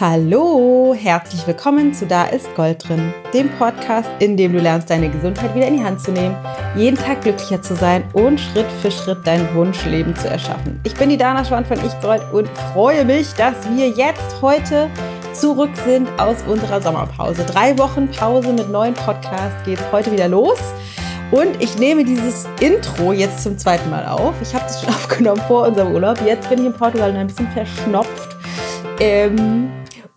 Hallo, herzlich willkommen zu Da ist Gold drin, dem Podcast, in dem du lernst, deine Gesundheit wieder in die Hand zu nehmen, jeden Tag glücklicher zu sein und Schritt für Schritt dein Wunschleben zu erschaffen. Ich bin die Dana Schwand von Ich Gold und freue mich, dass wir jetzt heute zurück sind aus unserer Sommerpause. Drei Wochen Pause mit neuen Podcast geht heute wieder los. Und ich nehme dieses Intro jetzt zum zweiten Mal auf. Ich habe das schon aufgenommen vor unserem Urlaub. Jetzt bin ich in Portugal und ein bisschen verschnopft. Ähm,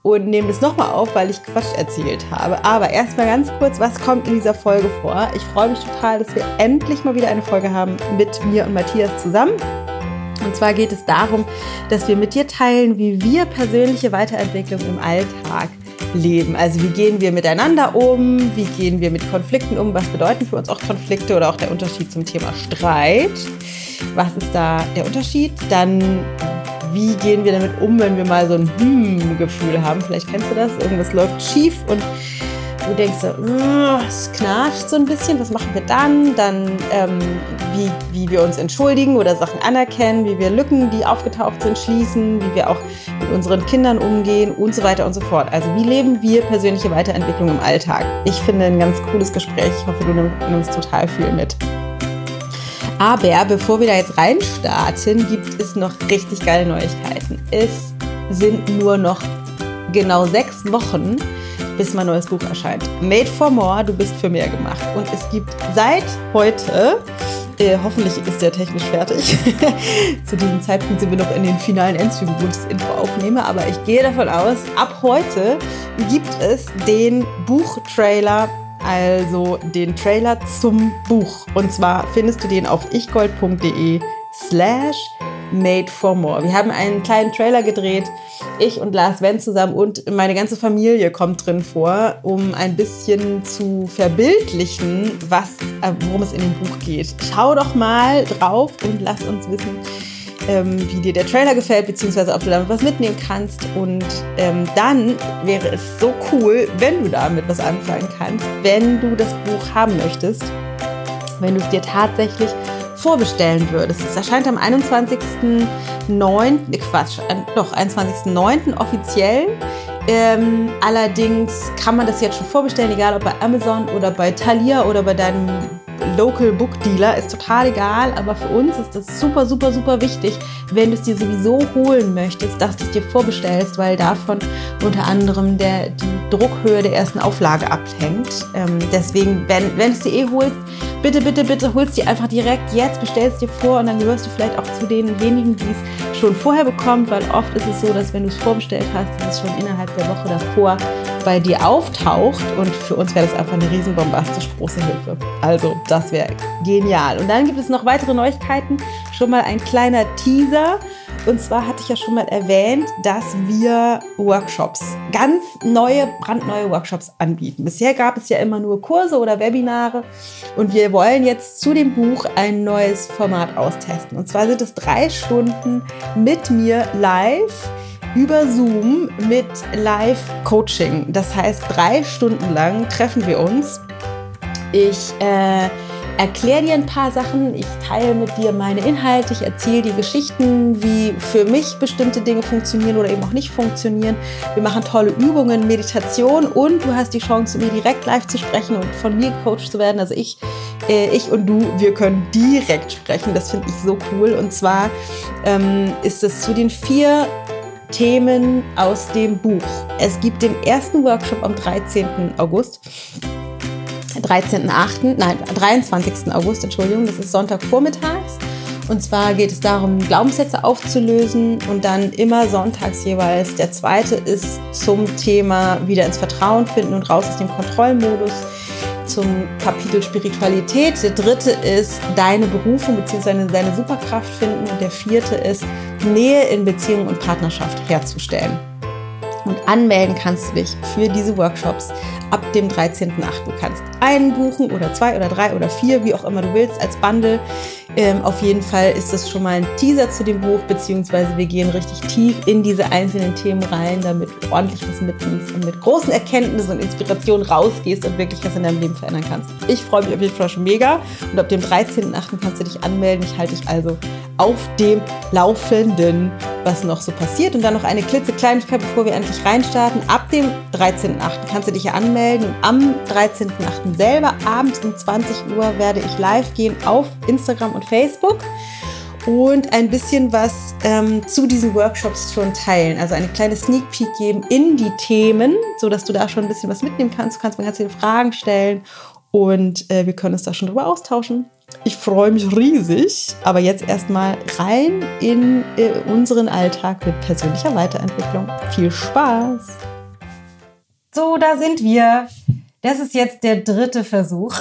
und nehme das nochmal auf, weil ich Quatsch erzählt habe. Aber erstmal ganz kurz, was kommt in dieser Folge vor? Ich freue mich total, dass wir endlich mal wieder eine Folge haben mit mir und Matthias zusammen. Und zwar geht es darum, dass wir mit dir teilen, wie wir persönliche Weiterentwicklung im Alltag leben. Also wie gehen wir miteinander um, wie gehen wir mit Konflikten um, was bedeuten für uns auch Konflikte oder auch der Unterschied zum Thema Streit. Was ist da der Unterschied? Dann wie gehen wir damit um, wenn wir mal so ein Hm-Gefühl haben. Vielleicht kennst du das, irgendwas läuft schief und du denkst so, es knarscht so ein bisschen, was machen wir dann? Dann, ähm, wie, wie wir uns entschuldigen oder Sachen anerkennen, wie wir Lücken, die aufgetaucht sind, schließen, wie wir auch mit unseren Kindern umgehen und so weiter und so fort. Also wie leben wir persönliche Weiterentwicklung im Alltag? Ich finde ein ganz cooles Gespräch. Ich hoffe, du nimmst total viel mit. Aber bevor wir da jetzt reinstarten, gibt es noch richtig geile Neuigkeiten. Es sind nur noch genau sechs Wochen, bis mein neues Buch erscheint. Made for More, du bist für mehr gemacht. Und es gibt seit heute, äh, hoffentlich ist der technisch fertig, zu diesem Zeitpunkt sind wir noch in den finalen Endzügen, wo ich das Intro aufnehme, aber ich gehe davon aus, ab heute gibt es den Buchtrailer also den Trailer zum Buch. Und zwar findest du den auf ichgold.de slash made for more. Wir haben einen kleinen Trailer gedreht, ich und Lars Wendt zusammen und meine ganze Familie kommt drin vor, um ein bisschen zu verbildlichen, was, äh, worum es in dem Buch geht. Schau doch mal drauf und lass uns wissen, ähm, wie dir der Trailer gefällt, beziehungsweise ob du damit was mitnehmen kannst. Und ähm, dann wäre es so cool, wenn du damit was anfangen kannst, wenn du das Buch haben möchtest, wenn du es dir tatsächlich vorbestellen würdest. Es erscheint am 21.09., ne Quatsch, doch, 21.09. offiziell. Ähm, allerdings kann man das jetzt schon vorbestellen, egal ob bei Amazon oder bei Thalia oder bei deinem Local Book Dealer, ist total egal, aber für uns ist das super, super, super wichtig, wenn du es dir sowieso holen möchtest, dass du es dir vorbestellst, weil davon unter anderem der, die Druckhöhe der ersten Auflage abhängt. Ähm, deswegen, wenn, wenn du es dir eh holst, bitte, bitte, bitte holst dir einfach direkt jetzt, bestellst dir vor und dann gehörst du vielleicht auch zu den wenigen, die es schon vorher bekommen, weil oft ist es so, dass wenn du es vorbestellt hast, dass es schon innerhalb der Woche davor bei dir auftaucht und für uns wäre das einfach eine riesen bombastisch große Hilfe. Also, das wäre genial. Und dann gibt es noch weitere Neuigkeiten. Schon mal ein kleiner Teaser. Und zwar hatte ich ja schon mal erwähnt, dass wir Workshops, ganz neue, brandneue Workshops anbieten. Bisher gab es ja immer nur Kurse oder Webinare und wir wollen jetzt zu dem Buch ein neues Format austesten. Und zwar sind es drei Stunden mit mir live über Zoom mit Live-Coaching. Das heißt, drei Stunden lang treffen wir uns. Ich äh, erkläre dir ein paar Sachen, ich teile mit dir meine Inhalte, ich erzähle dir Geschichten, wie für mich bestimmte Dinge funktionieren oder eben auch nicht funktionieren. Wir machen tolle Übungen, Meditation und du hast die Chance, mir direkt live zu sprechen und von mir gecoacht zu werden. Also ich, äh, ich und du, wir können direkt sprechen. Das finde ich so cool. Und zwar ähm, ist es zu den vier Themen aus dem Buch. Es gibt den ersten Workshop am 13. August. 13.8., nein, 23. August, Entschuldigung, das ist Sonntagvormittags. Und zwar geht es darum, Glaubenssätze aufzulösen und dann immer sonntags jeweils. Der zweite ist zum Thema wieder ins Vertrauen finden und raus aus dem Kontrollmodus zum Kapitel Spiritualität. Der dritte ist deine Berufung bzw. deine Superkraft finden. Und der vierte ist Nähe in Beziehung und Partnerschaft herzustellen. Und anmelden kannst du dich für diese Workshops ab dem 13.8. Du kannst einen buchen oder zwei oder drei oder vier, wie auch immer du willst, als Bundle. Ähm, auf jeden Fall ist das schon mal ein Teaser zu dem Buch, beziehungsweise wir gehen richtig tief in diese einzelnen Themen rein, damit du ordentlich was mitnimmst und mit großen Erkenntnissen und Inspirationen rausgehst und wirklich was in deinem Leben verändern kannst. Ich freue mich auf jeden Fall schon mega und ab dem 13.8. kannst du dich anmelden. Ich halte dich also auf dem Laufenden, was noch so passiert. Und dann noch eine klitzekleinigkeit, bevor wir endlich reinstarten. Ab dem 13.8. kannst du dich ja anmelden. Und am 13.8. selber abends um 20 Uhr werde ich live gehen auf Instagram und Facebook und ein bisschen was ähm, zu diesen Workshops schon teilen. Also eine kleine Sneak Peek geben in die Themen, sodass du da schon ein bisschen was mitnehmen kannst. Du kannst mir ganz viele Fragen stellen und äh, wir können uns da schon drüber austauschen. Ich freue mich riesig, aber jetzt erstmal rein in äh, unseren Alltag mit persönlicher Weiterentwicklung. Viel Spaß! So, da sind wir. Das ist jetzt der dritte Versuch.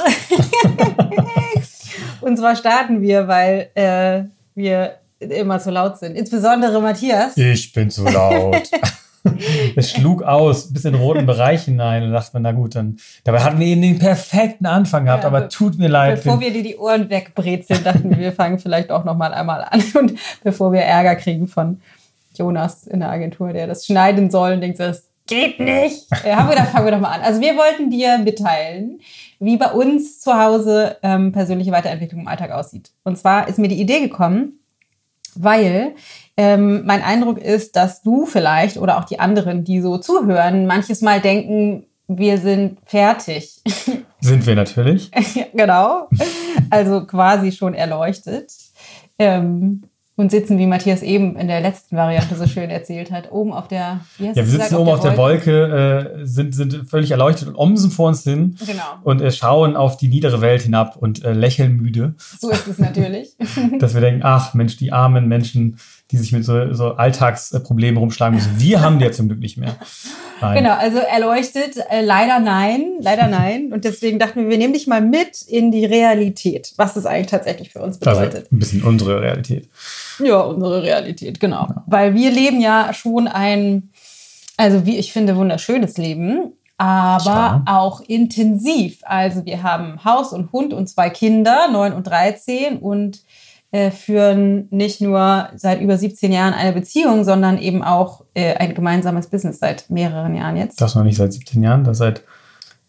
Und zwar starten wir, weil äh, wir immer zu laut sind. Insbesondere Matthias. Ich bin zu laut. es schlug aus bis in den roten Bereich hinein und dachte man, na gut, dann. Dabei hatten wir eben den perfekten Anfang gehabt, ja, aber tut mir leid. Bevor wir dir die Ohren wegbrezeln, dachten wir, wir fangen vielleicht auch noch mal einmal an und bevor wir Ärger kriegen von Jonas in der Agentur, der das schneiden soll und denkt, das geht nicht. Ja, haben wir, dann fangen wir doch mal an. Also wir wollten dir mitteilen, wie bei uns zu Hause ähm, persönliche Weiterentwicklung im Alltag aussieht. Und zwar ist mir die Idee gekommen, weil ähm, mein Eindruck ist, dass du vielleicht oder auch die anderen, die so zuhören, manches Mal denken, wir sind fertig. Sind wir natürlich. genau. Also quasi schon erleuchtet. Ähm, und sitzen, wie Matthias eben in der letzten Variante so schön erzählt hat, oben auf der. Ja, wir sitzen oben auf der, Wolke, Wolke äh, sind, sind völlig erleuchtet und omsen vor uns hin genau. und äh, schauen auf die niedere Welt hinab und äh, lächeln müde. So ist es natürlich. Dass wir denken, ach Mensch, die armen Menschen, die sich mit so, so Alltagsproblemen rumschlagen müssen. Wir haben die ja zum Glück nicht mehr. Nein. Genau, also erleuchtet, äh, leider nein, leider nein. Und deswegen dachten wir, wir nehmen dich mal mit in die Realität, was das eigentlich tatsächlich für uns bedeutet. Also ein bisschen unsere Realität. Ja, unsere Realität, genau. Ja. Weil wir leben ja schon ein, also wie ich finde, wunderschönes Leben, aber ja. auch intensiv. Also wir haben Haus und Hund und zwei Kinder, neun und 13 und äh, führen nicht nur seit über 17 Jahren eine Beziehung, sondern eben auch äh, ein gemeinsames Business seit mehreren Jahren jetzt. Das noch nicht seit 17 Jahren, das seit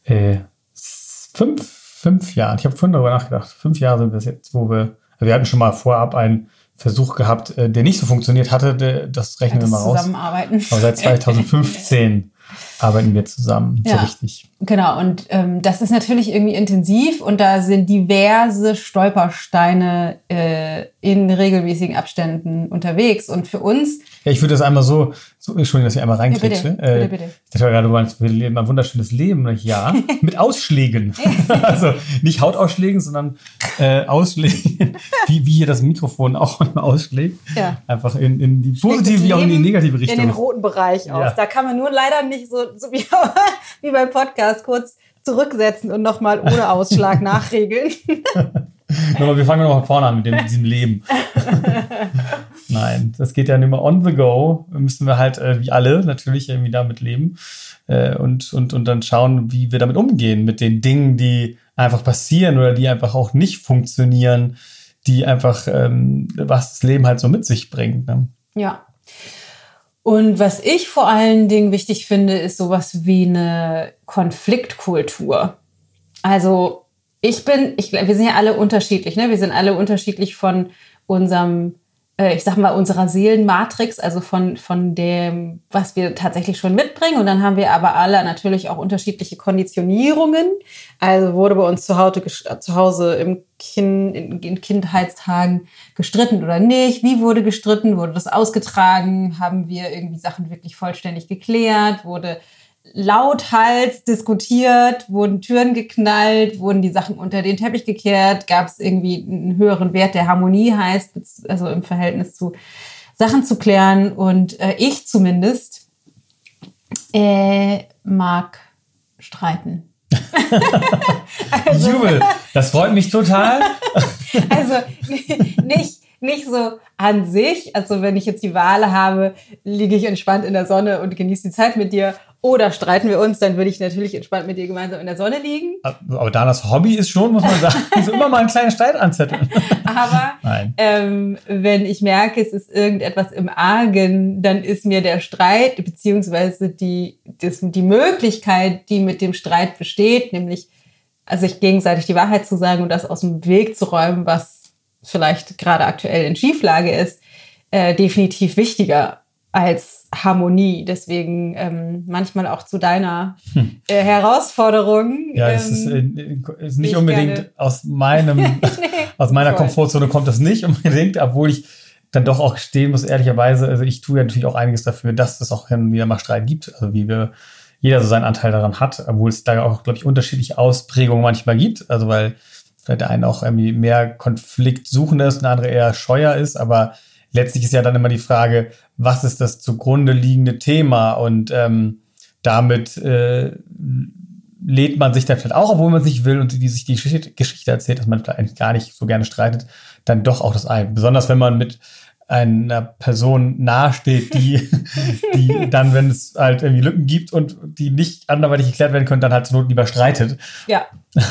äh, fünf, fünf Jahren. Ich habe vorhin darüber nachgedacht. Fünf Jahre sind das jetzt, wo wir, wir hatten schon mal vorab einen Versuch gehabt, äh, der nicht so funktioniert hatte. Das rechnen ja, wir mal raus. Zusammenarbeiten. Aber seit 2015 arbeiten wir zusammen, ja, so richtig. Genau, und ähm, das ist natürlich irgendwie intensiv und da sind diverse Stolpersteine äh, in regelmäßigen Abständen unterwegs. Und für uns. Ja, ich würde das einmal so, so Entschuldigung, dass ich einmal reinkretsche. Ja, bitte, äh, bitte, bitte. Ich dachte gerade, wir leben ein wunderschönes Leben. Ja, mit Ausschlägen. also nicht Hautausschlägen, sondern äh, Ausschlägen, wie, wie hier das Mikrofon auch manchmal ausschlägt. Ja. Einfach in, in die positive wie auch in die negative Richtung. In den roten Bereich aus. Ja. Da kann man nur leider nicht so, so wie, wie beim Podcast kurz zurücksetzen und nochmal ohne Ausschlag nachregeln. Aber wir fangen nochmal vorne an mit dem, diesem Leben. Nein, das geht ja nicht mehr on the go. Müssen wir halt äh, wie alle natürlich irgendwie damit leben äh, und, und, und dann schauen, wie wir damit umgehen, mit den Dingen, die einfach passieren oder die einfach auch nicht funktionieren, die einfach, ähm, was das Leben halt so mit sich bringt. Ne? Ja. Und was ich vor allen Dingen wichtig finde, ist sowas wie eine Konfliktkultur. Also ich bin, ich, wir sind ja alle unterschiedlich, ne? Wir sind alle unterschiedlich von unserem ich sag mal, unserer Seelenmatrix, also von, von dem, was wir tatsächlich schon mitbringen. Und dann haben wir aber alle natürlich auch unterschiedliche Konditionierungen. Also wurde bei uns zu Hause, zu Hause im kind, in, in Kindheitstagen gestritten oder nicht? Wie wurde gestritten? Wurde das ausgetragen? Haben wir irgendwie Sachen wirklich vollständig geklärt? Wurde lauthals diskutiert, wurden Türen geknallt, wurden die Sachen unter den Teppich gekehrt, gab es irgendwie einen höheren Wert, der Harmonie heißt, also im Verhältnis zu Sachen zu klären. Und äh, ich zumindest äh, mag streiten. also, Jubel, das freut mich total. also nicht, nicht so an sich, also wenn ich jetzt die Wahl habe, liege ich entspannt in der Sonne und genieße die Zeit mit dir Oder streiten wir uns, dann würde ich natürlich entspannt mit dir gemeinsam in der Sonne liegen. Aber Danas Hobby ist schon, muss man sagen, so immer mal einen kleinen Streit anzetteln. Aber ähm, wenn ich merke, es ist irgendetwas im Argen, dann ist mir der Streit beziehungsweise die, das, die Möglichkeit, die mit dem Streit besteht, nämlich also sich gegenseitig die Wahrheit zu sagen und das aus dem Weg zu räumen, was vielleicht gerade aktuell in Schieflage ist, äh, definitiv wichtiger als Harmonie. Deswegen ähm, manchmal auch zu deiner hm. äh, Herausforderung. Ja, es ist, ähm, äh, ist nicht unbedingt gerne. aus meinem, nee, aus meiner voll. Komfortzone kommt das nicht unbedingt, obwohl ich dann doch auch stehen muss, ehrlicherweise. Also ich tue ja natürlich auch einiges dafür, dass es auch wieder mal Streit gibt. Also wie wir jeder so seinen Anteil daran hat, obwohl es da auch, glaube ich, unterschiedliche Ausprägungen manchmal gibt. Also weil vielleicht der eine auch irgendwie mehr Konflikt suchend ist und der andere eher scheuer ist, aber letztlich ist ja dann immer die Frage, was ist das zugrunde liegende Thema und ähm, damit äh, lädt man sich dann vielleicht auch, obwohl man es nicht will und die sich die Geschichte erzählt, dass man vielleicht eigentlich gar nicht so gerne streitet, dann doch auch das ein. Besonders wenn man mit einer Person nahesteht, die, die dann, wenn es halt irgendwie Lücken gibt und die nicht anderweitig geklärt werden können, dann halt zur Not lieber streitet. Ja.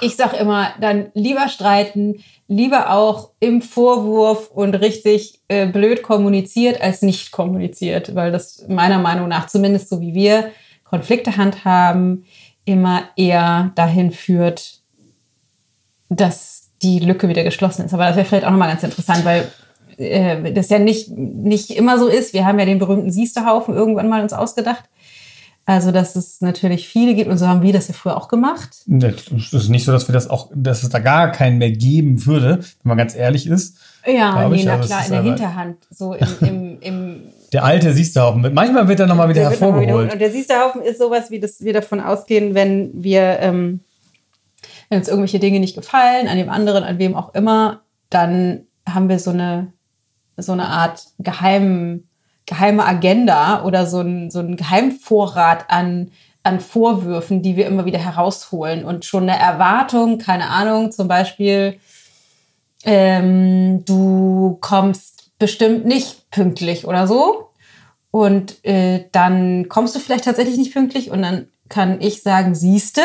Ich sag immer, dann lieber streiten, lieber auch im Vorwurf und richtig äh, blöd kommuniziert als nicht kommuniziert, weil das meiner Meinung nach, zumindest so wie wir Konflikte handhaben, immer eher dahin führt, dass die Lücke wieder geschlossen ist. Aber das wäre vielleicht auch nochmal ganz interessant, weil äh, das ja nicht, nicht immer so ist. Wir haben ja den berühmten Siesterhaufen irgendwann mal uns ausgedacht. Also, dass es natürlich viele gibt und so haben wir das ja früher auch gemacht. Es ist nicht so, dass wir das auch, dass es da gar keinen mehr geben würde, wenn man ganz ehrlich ist. Ja, nee, na klar, in der Hinterhand, so im, im, im Der alte Siesterhaufen. Manchmal wird er nochmal wieder hervorgeholt. Wieder, und der Siesterhaufen ist sowas, wie das wir davon ausgehen, wenn wir, ähm, wenn uns irgendwelche Dinge nicht gefallen, an dem anderen, an wem auch immer, dann haben wir so eine, so eine Art geheimen geheime Agenda oder so ein, so ein Geheimvorrat an, an Vorwürfen, die wir immer wieder herausholen und schon eine Erwartung, keine Ahnung, zum Beispiel, ähm, du kommst bestimmt nicht pünktlich oder so. Und äh, dann kommst du vielleicht tatsächlich nicht pünktlich und dann kann ich sagen, siehste.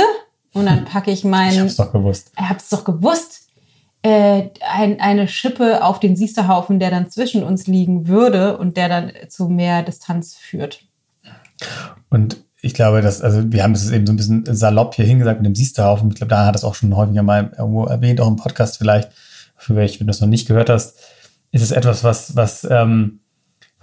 Und dann packe ich meinen. Ich hab's doch gewusst. Ich hab's doch gewusst äh, ein, eine Schippe auf den Siesterhaufen, der dann zwischen uns liegen würde und der dann zu mehr Distanz führt. Und ich glaube, dass, also wir haben es eben so ein bisschen salopp hier hingesagt mit dem Siesterhaufen. Ich glaube, da hat es auch schon häufiger mal irgendwo erwähnt, auch im Podcast vielleicht, für welche, wenn du das noch nicht gehört hast, ist es etwas, was, was, ähm,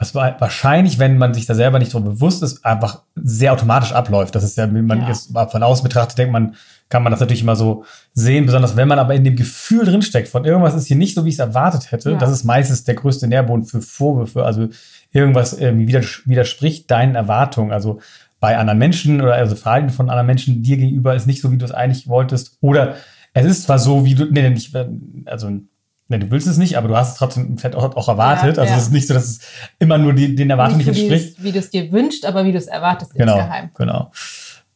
was wahrscheinlich, wenn man sich da selber nicht darüber bewusst ist, einfach sehr automatisch abläuft. Das ist ja, wenn man ja. jetzt von außen betrachtet, denkt man, kann man das natürlich immer so sehen, besonders wenn man aber in dem Gefühl drinsteckt, von irgendwas ist hier nicht so, wie ich es erwartet hätte. Ja. Das ist meistens der größte Nährboden für Vorwürfe. Also irgendwas irgendwie widerspricht deinen Erwartungen. Also bei anderen Menschen oder also Verhalten von anderen Menschen dir gegenüber ist nicht so, wie du es eigentlich wolltest. Oder es ist zwar so, wie du, nee, nicht, also Nee, du willst es nicht, aber du hast es trotzdem vielleicht auch, auch erwartet. Ja, also ja. es ist nicht so, dass es immer nur die, den Erwartungen nicht, entspricht. Wie du es dir wünschst, aber wie du es erwartest genau, insgeheim. Genau.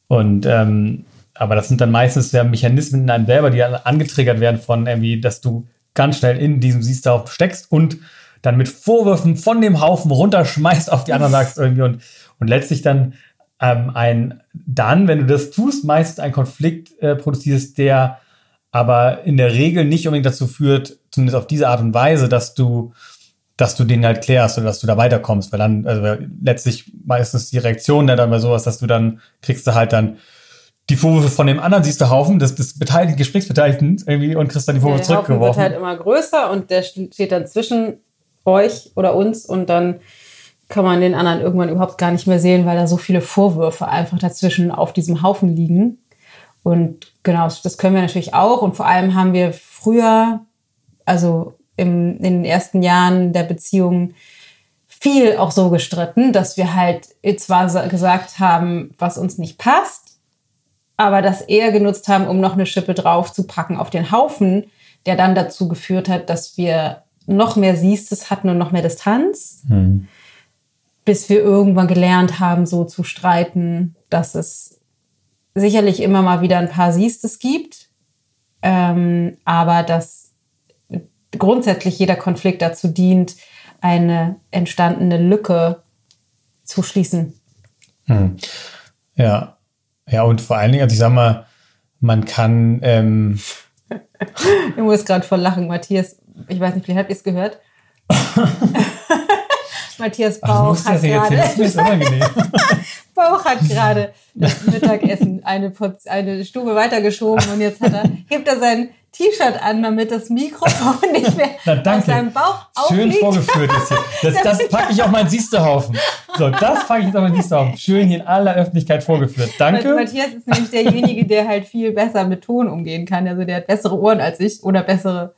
Und ähm, aber das sind dann meistens ja Mechanismen in einem selber, die dann angetriggert werden von irgendwie, dass du ganz schnell in diesem Siehstauf steckst und dann mit Vorwürfen von dem Haufen runterschmeißt auf die anderen sagst irgendwie und, und letztlich dann ähm, ein, dann, wenn du das tust, meist ein Konflikt äh, produzierst, der aber in der Regel nicht unbedingt dazu führt, zumindest auf diese Art und Weise, dass du, dass du den halt klärst oder dass du da weiterkommst, weil dann, also letztlich meistens die Reaktion dann bei sowas, dass du dann kriegst du halt dann die Vorwürfe von dem anderen siehst du Haufen, des, des Beteiligten, Gesprächsbeteiligten irgendwie und kriegst dann die Vorwürfe der zurückgeworfen. Der wird halt immer größer und der steht dann zwischen euch oder uns und dann kann man den anderen irgendwann überhaupt gar nicht mehr sehen, weil da so viele Vorwürfe einfach dazwischen auf diesem Haufen liegen. Und genau, das können wir natürlich auch. Und vor allem haben wir früher, also im, in den ersten Jahren der Beziehung, viel auch so gestritten, dass wir halt zwar gesagt haben, was uns nicht passt, aber das eher genutzt haben, um noch eine Schippe drauf zu packen auf den Haufen, der dann dazu geführt hat, dass wir noch mehr Siestes hatten und noch mehr Distanz, mhm. bis wir irgendwann gelernt haben, so zu streiten, dass es sicherlich immer mal wieder ein paar Siestes gibt, ähm, aber dass grundsätzlich jeder Konflikt dazu dient, eine entstandene Lücke zu schließen. Mhm. Ja. Ja, und vor allen Dingen, also ich sag mal, man kann. Ähm ich muss gerade voll lachen, Matthias. Ich weiß nicht, vielleicht habt ihr es gehört. Matthias Bauch hat gerade. Bauch hat gerade das Mittagessen eine, eine Stube weitergeschoben und jetzt hat er, hebt er sein T-Shirt an, damit das Mikrofon nicht mehr Na, aus seinem Bauch Schön vorgeführt ist hier. Das, das packe ich auf meinen Siestehaufen. So, das packe ich jetzt auf meinen Siestehaufen. Schön hier in aller Öffentlichkeit vorgeführt. Danke. Matthias ist nämlich derjenige, der halt viel besser mit Ton umgehen kann. Also der hat bessere Ohren als ich oder bessere,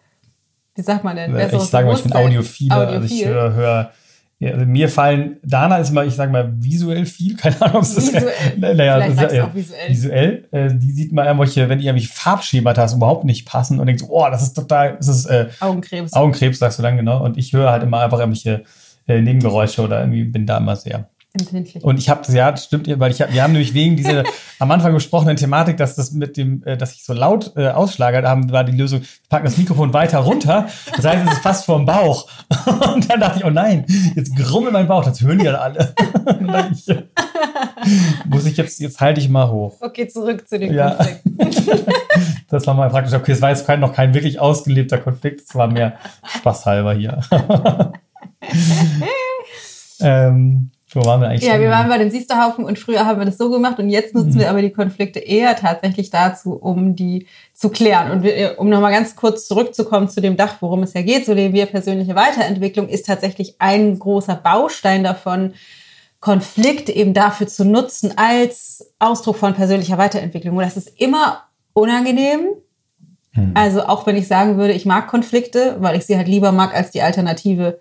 wie sagt man denn? Ich sage mal, ich bin audiophil. Audiophil. Also ich höre, höre ja, also mir fallen, Dana ist immer, ich sage mal, visuell viel, keine Ahnung, ob es das visuell. naja, das ist, auch visuell. Visuell, äh, die sieht man irgendwelche, wenn die irgendwie Farbschemata überhaupt nicht passen und denkt so, oh, das ist total, das ist äh, Augenkrebs. Augenkrebs, sagst du dann genau. Und ich höre halt immer einfach irgendwelche äh, Nebengeräusche oder irgendwie bin da immer sehr Empfindlich. Und ich habe ja, das stimmt, weil ich hab, wir haben nämlich wegen dieser am Anfang gesprochenen Thematik, dass das mit dem, äh, dass ich so laut äh, ausschlage, da haben, war die Lösung, wir packen das Mikrofon weiter runter. Das heißt, es ist fast vorm Bauch. Und dann dachte ich, oh nein, jetzt grummelt mein Bauch, das hören die ja alle. ich, muss ich jetzt, jetzt halte ich mal hoch. Okay, zurück zu den ja. Konflikten. das war mal praktisch, okay, es war jetzt kein, noch kein wirklich ausgelebter Konflikt, es war mehr spaßhalber hier. ähm, wo waren wir eigentlich? Ja, wir waren bei den Siesterhaufen und früher haben wir das so gemacht und jetzt nutzen mhm. wir aber die Konflikte eher tatsächlich dazu, um die zu klären. Und wir, um nochmal ganz kurz zurückzukommen zu dem Dach, worum es ja geht, so leben wir persönliche Weiterentwicklung, ist tatsächlich ein großer Baustein davon, Konflikt eben dafür zu nutzen als Ausdruck von persönlicher Weiterentwicklung. Und das ist immer unangenehm. Mhm. Also auch wenn ich sagen würde, ich mag Konflikte, weil ich sie halt lieber mag als die Alternative,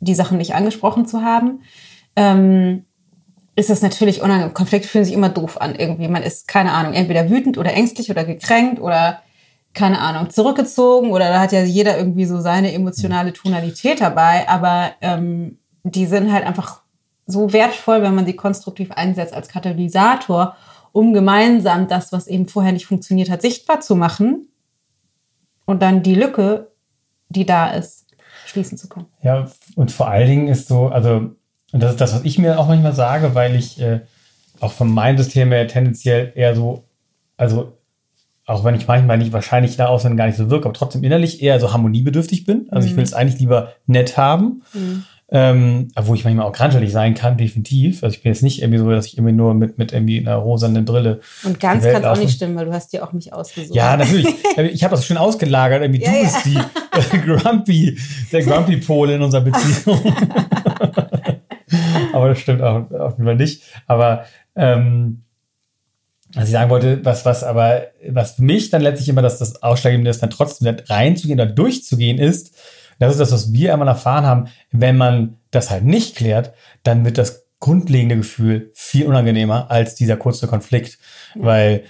die Sachen nicht angesprochen zu haben ähm, ist es natürlich unangenehm. Konflikte fühlen sich immer doof an irgendwie. Man ist, keine Ahnung, entweder wütend oder ängstlich oder gekränkt oder, keine Ahnung, zurückgezogen oder da hat ja jeder irgendwie so seine emotionale Tonalität dabei. Aber ähm, die sind halt einfach so wertvoll, wenn man sie konstruktiv einsetzt als Katalysator, um gemeinsam das, was eben vorher nicht funktioniert hat, sichtbar zu machen und dann die Lücke, die da ist, schließen zu können. Ja, und vor allen Dingen ist so, also und das ist das, was ich mir auch manchmal sage, weil ich äh, auch von meinem System her tendenziell eher so, also auch wenn ich manchmal nicht wahrscheinlich da außen gar nicht so wirke, aber trotzdem innerlich eher so harmoniebedürftig bin. Also mhm. ich will es eigentlich lieber nett haben. Mhm. Ähm, wo ich manchmal auch granschelig sein kann, definitiv. Also ich bin jetzt nicht irgendwie so, dass ich irgendwie nur mit, mit irgendwie einer rosanen Brille. Und ganz kann es auch nicht stimmen, weil du hast ja auch mich ausgesucht. Ja, natürlich. ich habe das schon ausgelagert. Irgendwie ja, du ja. bist die äh, Grumpy, der Grumpy-Pole in unserer Beziehung. aber das stimmt auch auf jeden Fall nicht. Aber ähm, was ich sagen wollte, was, was aber, was für mich dann letztlich immer das, das Ausschlaggebende ist, dann trotzdem reinzugehen oder durchzugehen ist, das ist das, was wir einmal erfahren haben, wenn man das halt nicht klärt, dann wird das grundlegende Gefühl viel unangenehmer als dieser kurze Konflikt. Weil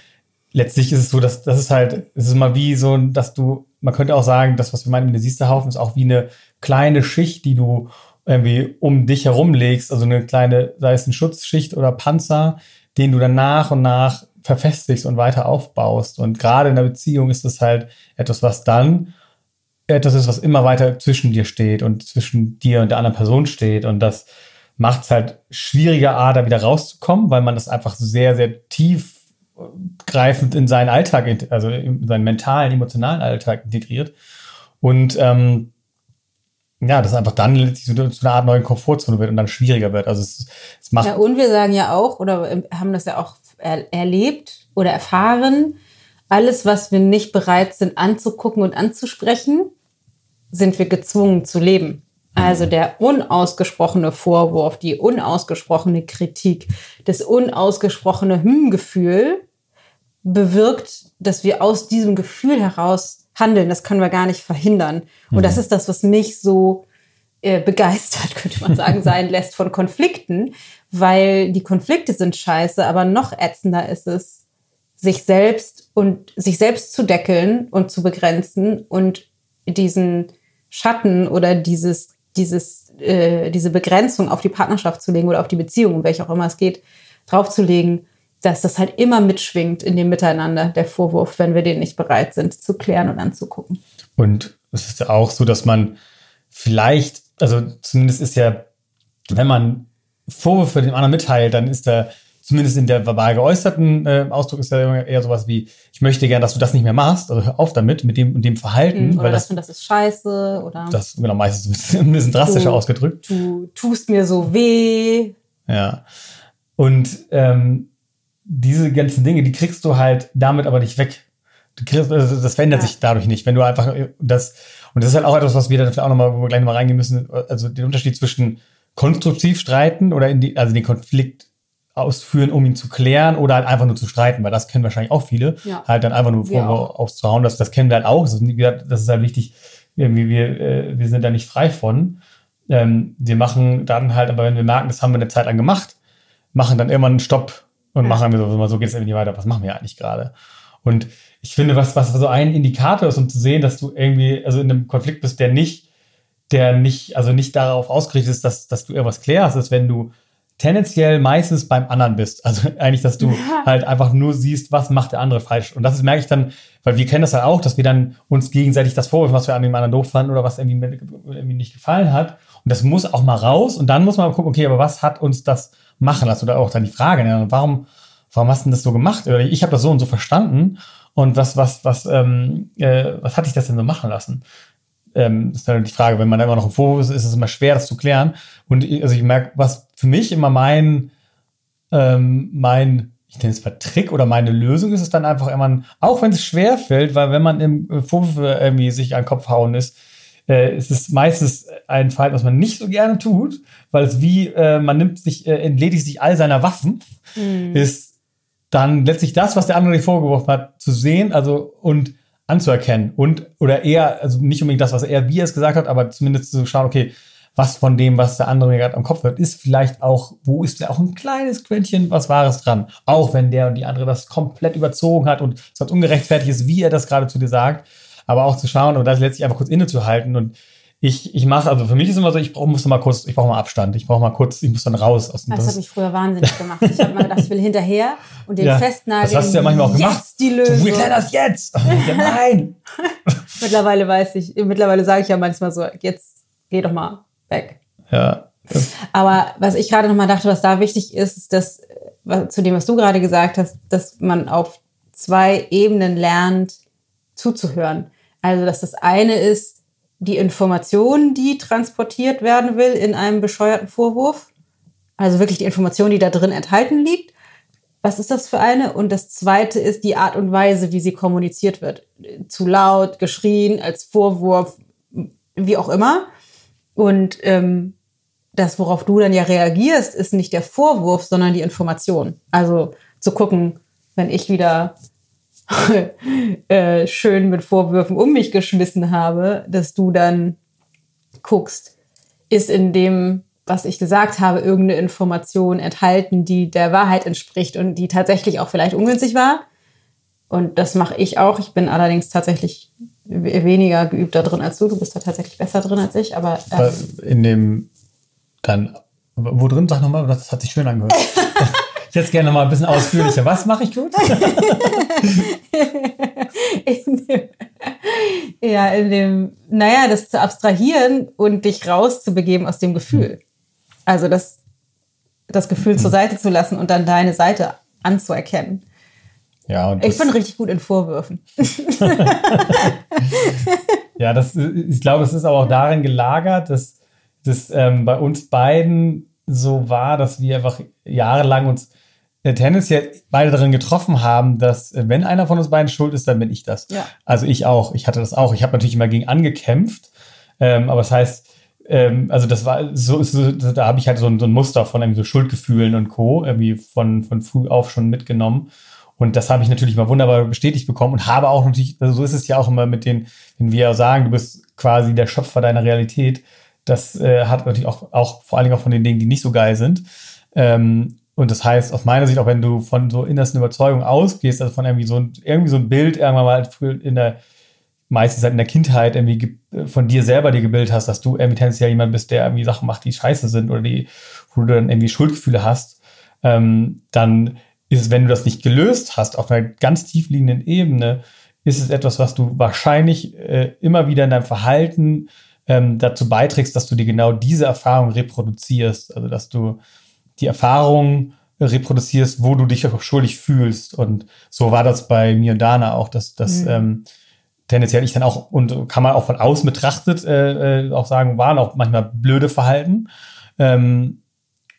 letztlich ist es so, dass das ist halt, es ist mal wie so, dass du, man könnte auch sagen, das, was wir meinen mit dem Siesterhaufen, ist auch wie eine kleine Schicht, die du irgendwie um dich herum legst, also eine kleine, sei es eine Schutzschicht oder Panzer, den du dann nach und nach verfestigst und weiter aufbaust. Und gerade in der Beziehung ist es halt etwas, was dann etwas ist, was immer weiter zwischen dir steht und zwischen dir und der anderen Person steht. Und das macht es halt schwieriger, A, da wieder rauszukommen, weil man das einfach sehr, sehr tiefgreifend in seinen Alltag, also in seinen mentalen, emotionalen Alltag integriert. Und ähm, ja, das einfach dann letztlich so, eine Art neuen Komfortzone wird und dann schwieriger wird. Also es, es macht. Ja, und wir sagen ja auch, oder haben das ja auch er erlebt oder erfahren, alles, was wir nicht bereit sind anzugucken und anzusprechen, sind wir gezwungen zu leben. Also mhm. der unausgesprochene Vorwurf, die unausgesprochene Kritik, das unausgesprochene Hm-Gefühl bewirkt, dass wir aus diesem Gefühl heraus handeln. Das können wir gar nicht verhindern. Und mhm. das ist das, was mich so äh, begeistert, könnte man sagen, sein lässt von Konflikten, weil die Konflikte sind scheiße, aber noch ätzender ist es, sich selbst und sich selbst zu deckeln und zu begrenzen und diesen Schatten oder dieses, dieses, äh, diese Begrenzung auf die Partnerschaft zu legen oder auf die Beziehung, um welche auch immer es geht, draufzulegen dass das halt immer mitschwingt in dem Miteinander, der Vorwurf, wenn wir den nicht bereit sind zu klären und anzugucken. Und es ist ja auch so, dass man vielleicht, also zumindest ist ja, wenn man Vorwürfe dem anderen mitteilt, dann ist da zumindest in der verbal geäußerten äh, Ausdruck ist ja eher sowas wie, ich möchte gern, dass du das nicht mehr machst, also hör auf damit, mit dem und dem Verhalten. Mhm, oder weil das, das ist scheiße oder. Das, genau, meistens ein bisschen drastischer du, ausgedrückt. Du tust mir so weh. Ja. Und ähm, diese ganzen Dinge, die kriegst du halt damit aber nicht weg. Kriegst, also das verändert ja. sich dadurch nicht. Wenn du einfach das, und das ist halt auch etwas, was wir dann auch nochmal, wo wir gleich nochmal reingehen müssen, also den Unterschied zwischen konstruktiv streiten oder in die, also den Konflikt ausführen, um ihn zu klären oder halt einfach nur zu streiten, weil das kennen wahrscheinlich auch viele. Ja. Halt dann einfach nur Vorwürfe auszuhauen, das, das kennen wir halt auch. Das ist, das ist halt wichtig, wir, wir, äh, wir sind da nicht frei von. Ähm, wir machen dann halt, aber wenn wir merken, das haben wir eine Zeit lang gemacht, machen dann immer einen Stopp und ja. machen wir so, so geht es irgendwie weiter. Was machen wir eigentlich gerade? Und ich finde, was, was so ein Indikator ist, um zu sehen, dass du irgendwie, also in einem Konflikt bist, der nicht, der nicht, also nicht darauf ausgerichtet ist, dass, dass du irgendwas klärst, ist, wenn du tendenziell meistens beim anderen bist. Also eigentlich, dass du ja. halt einfach nur siehst, was macht der andere falsch. Und das ist, merke ich dann, weil wir kennen das ja halt auch, dass wir dann uns gegenseitig das vorwerfen, was wir an dem anderen doof fanden oder was irgendwie, irgendwie nicht gefallen hat. Und das muss auch mal raus. Und dann muss man gucken, okay, aber was hat uns das machen lassen? Oder auch dann die Frage, ne? warum, warum hast du das so gemacht? Oder ich habe das so und so verstanden. Und was, was, was, ähm, äh, was hat dich das denn so machen lassen? ähm, ist dann die Frage, wenn man da immer noch im Vorwurf ist, ist es immer schwer, das zu klären. Und ich, also ich merke, was für mich immer mein, ähm, mein, ich nenne es mal Trick oder meine Lösung ist es dann einfach immer, auch wenn es schwer fällt, weil wenn man im Vorwurf irgendwie sich an den Kopf hauen ist, äh, ist es meistens ein Fall, was man nicht so gerne tut, weil es wie, äh, man nimmt sich, äh, entledigt sich all seiner Waffen, mhm. ist dann letztlich das, was der andere dir vorgeworfen hat, zu sehen, also und anzuerkennen und oder eher, also nicht unbedingt das, was er, wie er es gesagt hat, aber zumindest zu schauen, okay, was von dem, was der andere mir gerade am Kopf hat, ist vielleicht auch, wo ist da auch ein kleines Quäntchen was Wahres dran? Auch wenn der und die andere das komplett überzogen hat und es hat ungerechtfertigt ist, wie er das gerade zu dir sagt, aber auch zu schauen und da letztlich einfach kurz innezuhalten und ich, ich mache, also für mich ist immer so, ich brauch, muss mal kurz, ich brauche mal Abstand. Ich brauche mal kurz, ich muss dann raus aus dem Das, das hat mich früher wahnsinnig gemacht. Ich habe mal gedacht, ich will hinterher und den ja, festnageln. Das hast du ja manchmal auch gemacht. Jetzt die Lösung. Du erklär das jetzt. ja, nein. mittlerweile weiß ich, mittlerweile sage ich ja manchmal so, jetzt geh doch mal weg. Ja. Aber was ich gerade noch mal dachte, was da wichtig ist, ist, dass zu dem, was du gerade gesagt hast, dass man auf zwei Ebenen lernt, zuzuhören. Also, dass das eine ist, die Information, die transportiert werden will in einem bescheuerten Vorwurf. Also wirklich die Information, die da drin enthalten liegt. Was ist das für eine? Und das zweite ist die Art und Weise, wie sie kommuniziert wird. Zu laut, geschrien, als Vorwurf, wie auch immer. Und ähm, das, worauf du dann ja reagierst, ist nicht der Vorwurf, sondern die Information. Also zu gucken, wenn ich wieder äh, schön mit Vorwürfen um mich geschmissen habe, dass du dann guckst, ist in dem, was ich gesagt habe, irgendeine Information enthalten, die der Wahrheit entspricht und die tatsächlich auch vielleicht ungünstig war. Und das mache ich auch. Ich bin allerdings tatsächlich weniger geübt da drin als du. Du bist da tatsächlich besser drin als ich. Aber ähm, in dem dann wo drin? Sag nochmal, das hat sich schön angehört. jetzt gerne mal ein bisschen ausführlicher. Was mache ich gut? in dem, ja, in dem, naja, das zu abstrahieren und dich rauszubegeben aus dem Gefühl. Also das, das Gefühl zur Seite zu lassen und dann deine Seite anzuerkennen. Ja, ich bin richtig gut in Vorwürfen. ja, das, ich glaube, es ist aber auch darin gelagert, dass das ähm, bei uns beiden so war, dass wir einfach jahrelang uns tendenziell beide darin getroffen haben, dass äh, wenn einer von uns beiden schuld ist, dann bin ich das. Ja. Also ich auch. Ich hatte das auch. Ich habe natürlich immer gegen angekämpft. Ähm, aber das heißt, ähm, also das war so, so da habe ich halt so ein, so ein, Muster von irgendwie so Schuldgefühlen und Co. irgendwie von, von früh auf schon mitgenommen. Und das habe ich natürlich mal wunderbar bestätigt bekommen und habe auch natürlich, also so ist es ja auch immer mit den, wenn wir sagen, du bist quasi der Schöpfer deiner Realität. Das äh, hat natürlich auch, auch vor allen Dingen auch von den Dingen, die nicht so geil sind. Ähm, und das heißt, aus meiner Sicht, auch wenn du von so innersten Überzeugungen ausgehst, also von irgendwie so ein, irgendwie so ein Bild irgendwann mal in der, meistens halt in der Kindheit irgendwie von dir selber dir gebildet hast, dass du irgendwie tendenziell jemand bist, der irgendwie Sachen macht, die scheiße sind oder die, wo du dann irgendwie Schuldgefühle hast, ähm, dann ist es, wenn du das nicht gelöst hast, auf einer ganz tief liegenden Ebene, ist es etwas, was du wahrscheinlich äh, immer wieder in deinem Verhalten ähm, dazu beiträgst, dass du dir genau diese Erfahrung reproduzierst. Also dass du die Erfahrung reproduzierst, wo du dich auch schuldig fühlst. Und so war das bei mir und Dana auch, dass, dass mhm. ähm, tendenziell ich dann auch, und kann man auch von außen betrachtet äh, äh, auch sagen, waren auch manchmal blöde Verhalten. Ähm,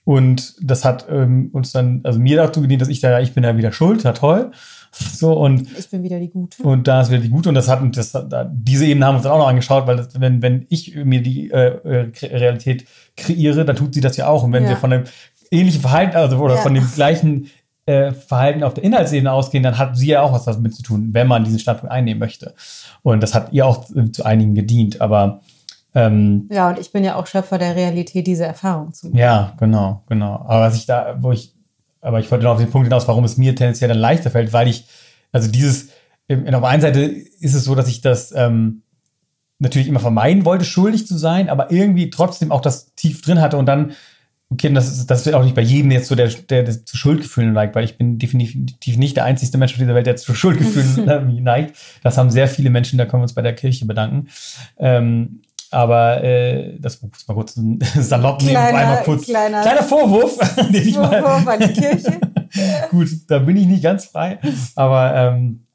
und das hat ähm, uns dann, also mir dazu gedient, dass ich da, ich bin ja wieder schuld, na toll. So und ich bin wieder die Gute. Und da ist wieder die Gute. Und das hat, das, diese Ebene haben wir uns dann auch noch angeschaut, weil das, wenn, wenn ich mir die äh, äh Realität kreiere, dann tut sie das ja auch. Und wenn ja. wir von dem ähnlichen Verhalten, also oder ja. von dem gleichen äh, Verhalten auf der Inhaltsebene ausgehen, dann hat sie ja auch was damit zu tun, wenn man diesen Standpunkt einnehmen möchte. Und das hat ihr auch äh, zu einigen gedient. Aber ähm, ja, und ich bin ja auch Schöpfer der Realität, diese Erfahrung zu machen. Ja, genau, genau. Aber was ich da, wo ich, aber ich wollte noch auf den Punkt hinaus, warum es mir tendenziell dann leichter fällt, weil ich, also dieses, auf der einen Seite ist es so, dass ich das ähm, natürlich immer vermeiden wollte, schuldig zu sein, aber irgendwie trotzdem auch das tief drin hatte und dann, okay, das ist, das wird auch nicht bei jedem jetzt so, der, der, der zu Schuldgefühlen neigt, weil ich bin definitiv nicht der einzige Mensch auf dieser Welt, der zu Schuldgefühlen neigt. Das haben sehr viele Menschen, da können wir uns bei der Kirche bedanken. Ähm, aber äh, das muss mal kurz ein salopp nehmen, kleiner, einmal kurz. Kleiner, kleiner Vorwurf, den ich mal. Vorwurf an die Kirche. Gut, da bin ich nicht ganz frei. Aber ähm,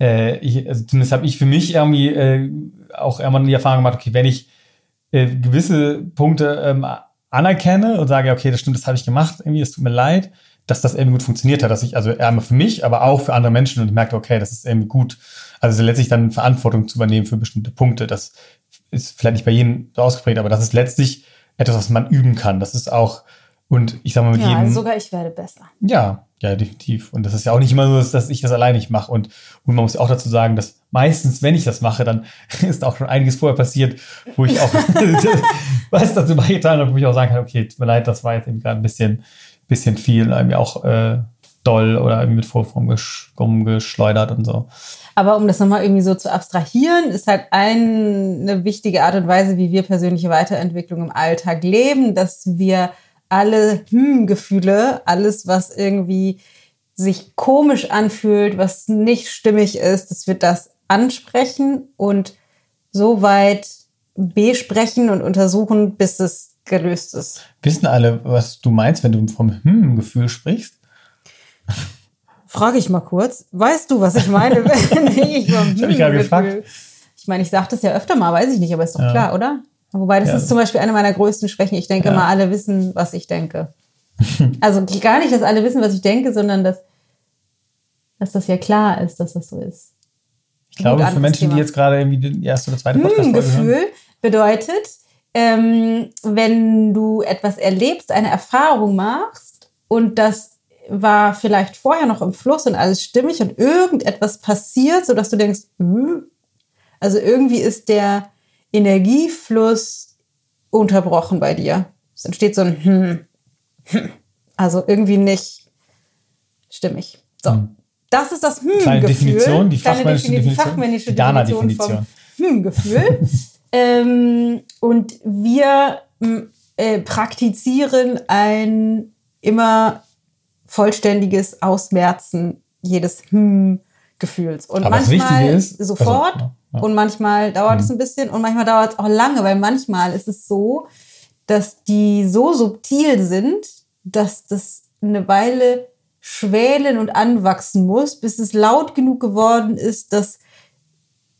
äh, ich, also zumindest habe ich für mich irgendwie äh, auch irgendwann die Erfahrung gemacht, okay, wenn ich äh, gewisse Punkte ähm, anerkenne und sage, okay, das stimmt, das habe ich gemacht, irgendwie, es tut mir leid, dass das irgendwie gut funktioniert hat, dass ich also einmal für mich, aber auch für andere Menschen und ich merke, okay, das ist irgendwie gut also letztlich dann Verantwortung zu übernehmen für bestimmte Punkte. Das ist vielleicht nicht bei jedem so ausgeprägt, aber das ist letztlich etwas, was man üben kann. Das ist auch, und ich sage mal mit ja, jedem. Also sogar ich werde besser. Ja, ja, definitiv. Und das ist ja auch nicht immer so, dass ich das alleine nicht mache. Und, und man muss auch dazu sagen, dass meistens, wenn ich das mache, dann ist auch schon einiges vorher passiert, wo ich auch was dazu beigetragen habe, wo ich auch sagen kann, okay, tut mir leid, das war jetzt eben gerade ein bisschen, bisschen viel, irgendwie auch äh, doll oder irgendwie mit Vorform geschleudert und so. Aber um das nochmal irgendwie so zu abstrahieren, ist halt eine wichtige Art und Weise, wie wir persönliche Weiterentwicklung im Alltag leben, dass wir alle Hm-Gefühle, alles, was irgendwie sich komisch anfühlt, was nicht stimmig ist, dass wir das ansprechen und so weit besprechen und untersuchen, bis es gelöst ist. Wissen alle, was du meinst, wenn du vom Hm-Gefühl sprichst? Frage ich mal kurz. Weißt du, was ich meine, wenn ich vom ich hm gerade gefragt. Ich meine, ich sage das ja öfter mal, weiß ich nicht, aber ist doch ja. klar, oder? Wobei, das ja. ist zum Beispiel eine meiner größten Schwächen. Ich denke ja. mal, alle wissen, was ich denke. also gar nicht, dass alle wissen, was ich denke, sondern dass, dass das ja klar ist, dass das so ist. Ich glaube, für Menschen, Thema. die jetzt gerade irgendwie die erste oder zweite Podcast hm, Gefühl hören. bedeutet, ähm, wenn du etwas erlebst, eine Erfahrung machst und das war vielleicht vorher noch im Fluss und alles stimmig und irgendetwas passiert, sodass du denkst, hm, also irgendwie ist der Energiefluss unterbrochen bei dir. Es entsteht so ein hm, hm, also irgendwie nicht stimmig. So. Hm. Das ist das Hm-Gefühl. Definition, die fachmännische Definition, die fachmännische Definition, Definition vom Hm-Gefühl. ähm, und wir äh, praktizieren ein immer vollständiges Ausmerzen jedes Hm-Gefühls. Und Aber manchmal ist, sofort also, ja. und manchmal dauert hm. es ein bisschen und manchmal dauert es auch lange, weil manchmal ist es so, dass die so subtil sind, dass das eine Weile schwelen und anwachsen muss, bis es laut genug geworden ist, dass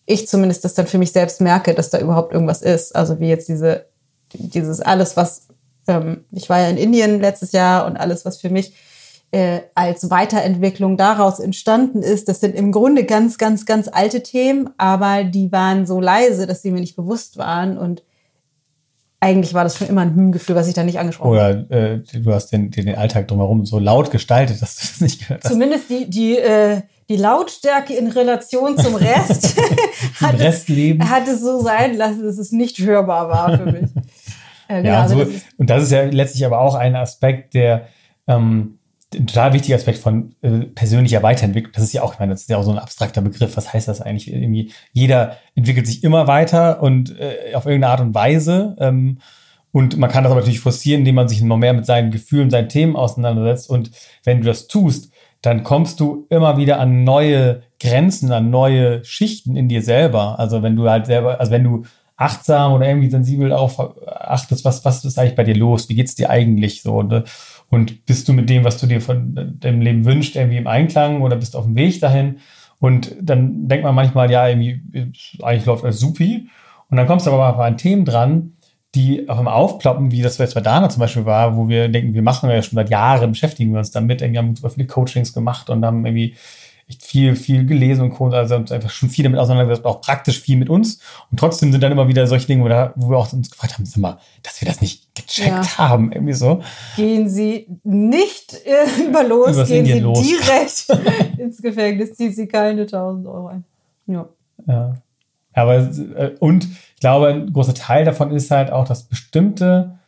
ich zumindest das dann für mich selbst merke, dass da überhaupt irgendwas ist. Also wie jetzt diese, dieses alles, was, ähm, ich war ja in Indien letztes Jahr und alles, was für mich äh, als Weiterentwicklung daraus entstanden ist. Das sind im Grunde ganz, ganz, ganz alte Themen, aber die waren so leise, dass sie mir nicht bewusst waren und eigentlich war das schon immer ein Hm-Gefühl, was ich da nicht angesprochen habe. Oder äh, du hast den, den, Alltag drumherum so laut gestaltet, dass du das nicht gehört hast. Zumindest die, die, äh, die Lautstärke in Relation zum Rest hat, Restleben. Es, hat es so sein lassen, dass es nicht hörbar war für mich. Äh, genau, ja, also das und das ist ja letztlich aber auch ein Aspekt, der ähm, ein total wichtiger Aspekt von äh, persönlicher Weiterentwicklung. Das ist ja auch, ich meine, das ist ja auch so ein abstrakter Begriff. Was heißt das eigentlich? Irgendwie jeder entwickelt sich immer weiter und äh, auf irgendeine Art und Weise. Ähm, und man kann das aber natürlich forcieren, indem man sich immer mehr mit seinen Gefühlen, seinen Themen auseinandersetzt. Und wenn du das tust, dann kommst du immer wieder an neue Grenzen, an neue Schichten in dir selber. Also wenn du halt selber, also wenn du achtsam oder irgendwie sensibel darauf achtest, was, was ist eigentlich bei dir los? Wie geht's dir eigentlich so? Und, Und bist du mit dem, was du dir von deinem Leben wünschst, irgendwie im Einklang oder bist auf dem Weg dahin? Und dann denkt man manchmal, ja, irgendwie, eigentlich läuft alles supi. Und dann kommst du aber mal an Themen dran, die auf einmal aufploppen, wie das jetzt bei Dana zum Beispiel war, wo wir denken, wir machen ja schon seit Jahren, beschäftigen wir uns damit, irgendwie haben super viele Coachings gemacht und haben irgendwie echt viel, viel gelesen und Co. Also uns einfach schon viel damit auseinandergesetzt, auch praktisch viel mit uns. Und trotzdem sind dann immer wieder solche Dinge, wo wir auch uns gefragt haben, sag mal, dass wir das nicht gecheckt ja. haben, irgendwie so. Gehen Sie nicht äh, über los, Übers gehen Indien Sie los. direkt ins Gefängnis, ziehen Sie keine 1000 Euro ein. Ja. Ja. Aber, äh, und ich glaube, ein großer Teil davon ist halt auch, dass bestimmte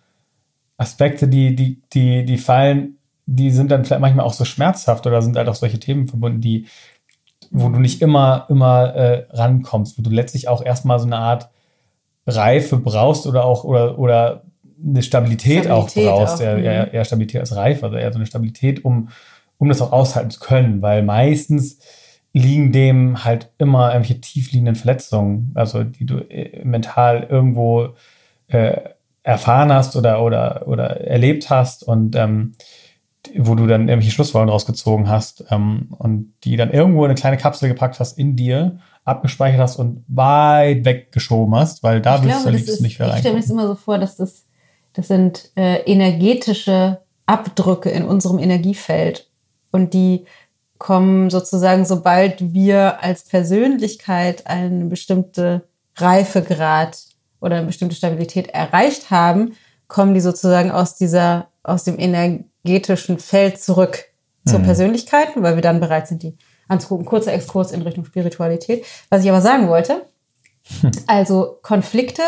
Aspekte, die, die, die, die fallen die sind dann vielleicht manchmal auch so schmerzhaft oder sind halt auch solche Themen verbunden, die, wo du nicht immer, immer äh, rankommst, wo du letztlich auch erstmal so eine Art Reife brauchst oder auch, oder, oder eine Stabilität, Stabilität auch brauchst, auch, eher, mhm. eher, eher, Stabilität als Reife, also eher so eine Stabilität, um, um das auch aushalten zu können, weil meistens liegen dem halt immer irgendwelche tiefliegenden Verletzungen, also die du äh, mental irgendwo äh, erfahren hast oder, oder, oder erlebt hast und ähm, wo du dann irgendwelche Schlussfolgerungen rausgezogen hast ähm, und die dann irgendwo in eine kleine Kapsel gepackt hast in dir, abgespeichert hast und weit weggeschoben hast, weil da willst du liebst nicht mehr rein. Ich stelle mir das immer so vor, dass das, das sind äh, energetische Abdrücke in unserem Energiefeld und die kommen sozusagen, sobald wir als Persönlichkeit eine bestimmte Reifegrad oder eine bestimmte Stabilität erreicht haben, kommen die sozusagen aus dieser, aus dem energetischen Feld zurück zur mhm. Persönlichkeit, weil wir dann bereit sind, die anzugucken. Kurzer Exkurs in Richtung Spiritualität. Was ich aber sagen wollte, hm. also Konflikte,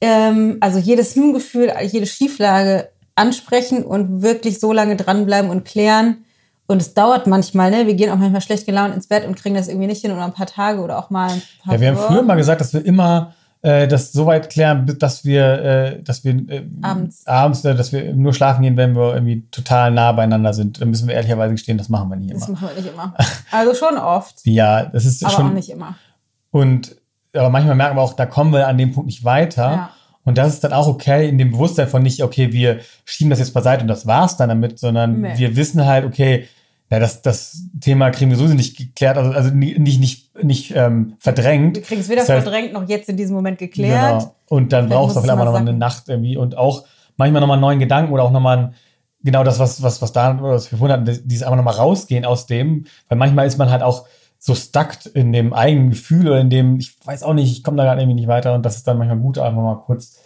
ähm, also jedes Hm-Gefühl, jede Schieflage ansprechen und wirklich so lange dranbleiben und klären. Und es dauert manchmal, ne? Wir gehen auch manchmal schlecht gelaunt ins Bett und kriegen das irgendwie nicht hin oder ein paar Tage oder auch mal ein paar Ja, wir haben früher mal gesagt, dass wir immer äh, das so weit klären, dass wir, äh, dass wir äh, abends, abends äh, dass wir nur schlafen gehen, wenn wir irgendwie total nah beieinander sind. Dann müssen wir ehrlicherweise gestehen, das machen wir nicht immer. Das machen wir nicht immer. Also schon oft. ja, das ist aber schon. auch nicht immer. Und aber manchmal merken wir auch, da kommen wir an dem Punkt nicht weiter. Ja. Und das ist dann auch okay in dem Bewusstsein von nicht, okay, wir schieben das jetzt beiseite und das war's dann damit, sondern nee. wir wissen halt, okay, ja, das, das Thema kriegen wir sowieso nicht geklärt, also, also nicht, nicht, nicht ähm, verdrängt. Wir kriegen es weder das heißt, verdrängt noch jetzt in diesem Moment geklärt. Genau. Und dann brauchst du auf einmal nochmal eine Nacht irgendwie und auch manchmal nochmal einen neuen Gedanken oder auch nochmal genau das, was, was, was da, was wir vorhin hatten, dieses einfach nochmal rausgehen aus dem, weil manchmal ist man halt auch so stuckt in dem eigenen Gefühl oder in dem, ich weiß auch nicht, ich komme da gerade irgendwie nicht weiter und das ist dann manchmal gut, einfach mal kurz,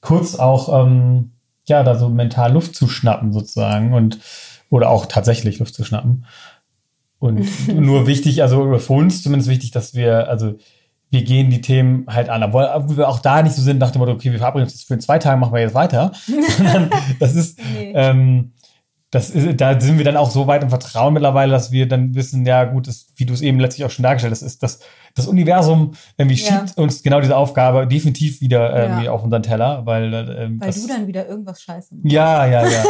kurz auch, ähm, ja, da so mental Luft zu schnappen sozusagen und oder auch tatsächlich Luft zu schnappen. Und nur wichtig, also für uns zumindest wichtig, dass wir, also wir gehen die Themen halt an. Obwohl wir auch da nicht so sind nach dem Motto, okay, wir verabreden uns jetzt für zwei Tagen, machen wir jetzt weiter. Sondern das ist, nee. ähm, das ist, da sind wir dann auch so weit im Vertrauen mittlerweile, dass wir dann wissen, ja gut, das, wie du es eben letztlich auch schon dargestellt hast, ist das, das Universum irgendwie ja. schiebt uns genau diese Aufgabe definitiv wieder irgendwie ja. auf unseren Teller, weil ähm, weil das, du dann wieder irgendwas scheiße machst. Ja, ja, ja.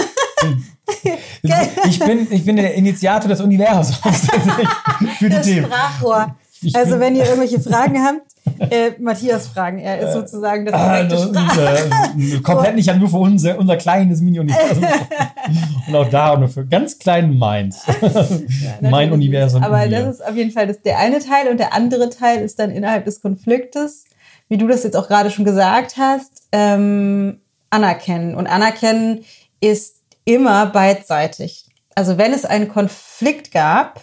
ich, bin, ich bin der Initiator des Universums für die das Themen. Sprachrohr. Also wenn ihr irgendwelche Fragen habt, äh, Matthias fragen. Er ist äh, sozusagen das ah, äh, Komplett nicht nur für unser, unser kleines Mini-Universum. Und auch da nur für ganz kleinen Minds. Ja, mein Universum. Aber das ist auf jeden Fall das, der eine Teil und der andere Teil ist dann innerhalb des Konfliktes, wie du das jetzt auch gerade schon gesagt hast, ähm, anerkennen. Und anerkennen ist immer beidseitig. Also wenn es einen Konflikt gab,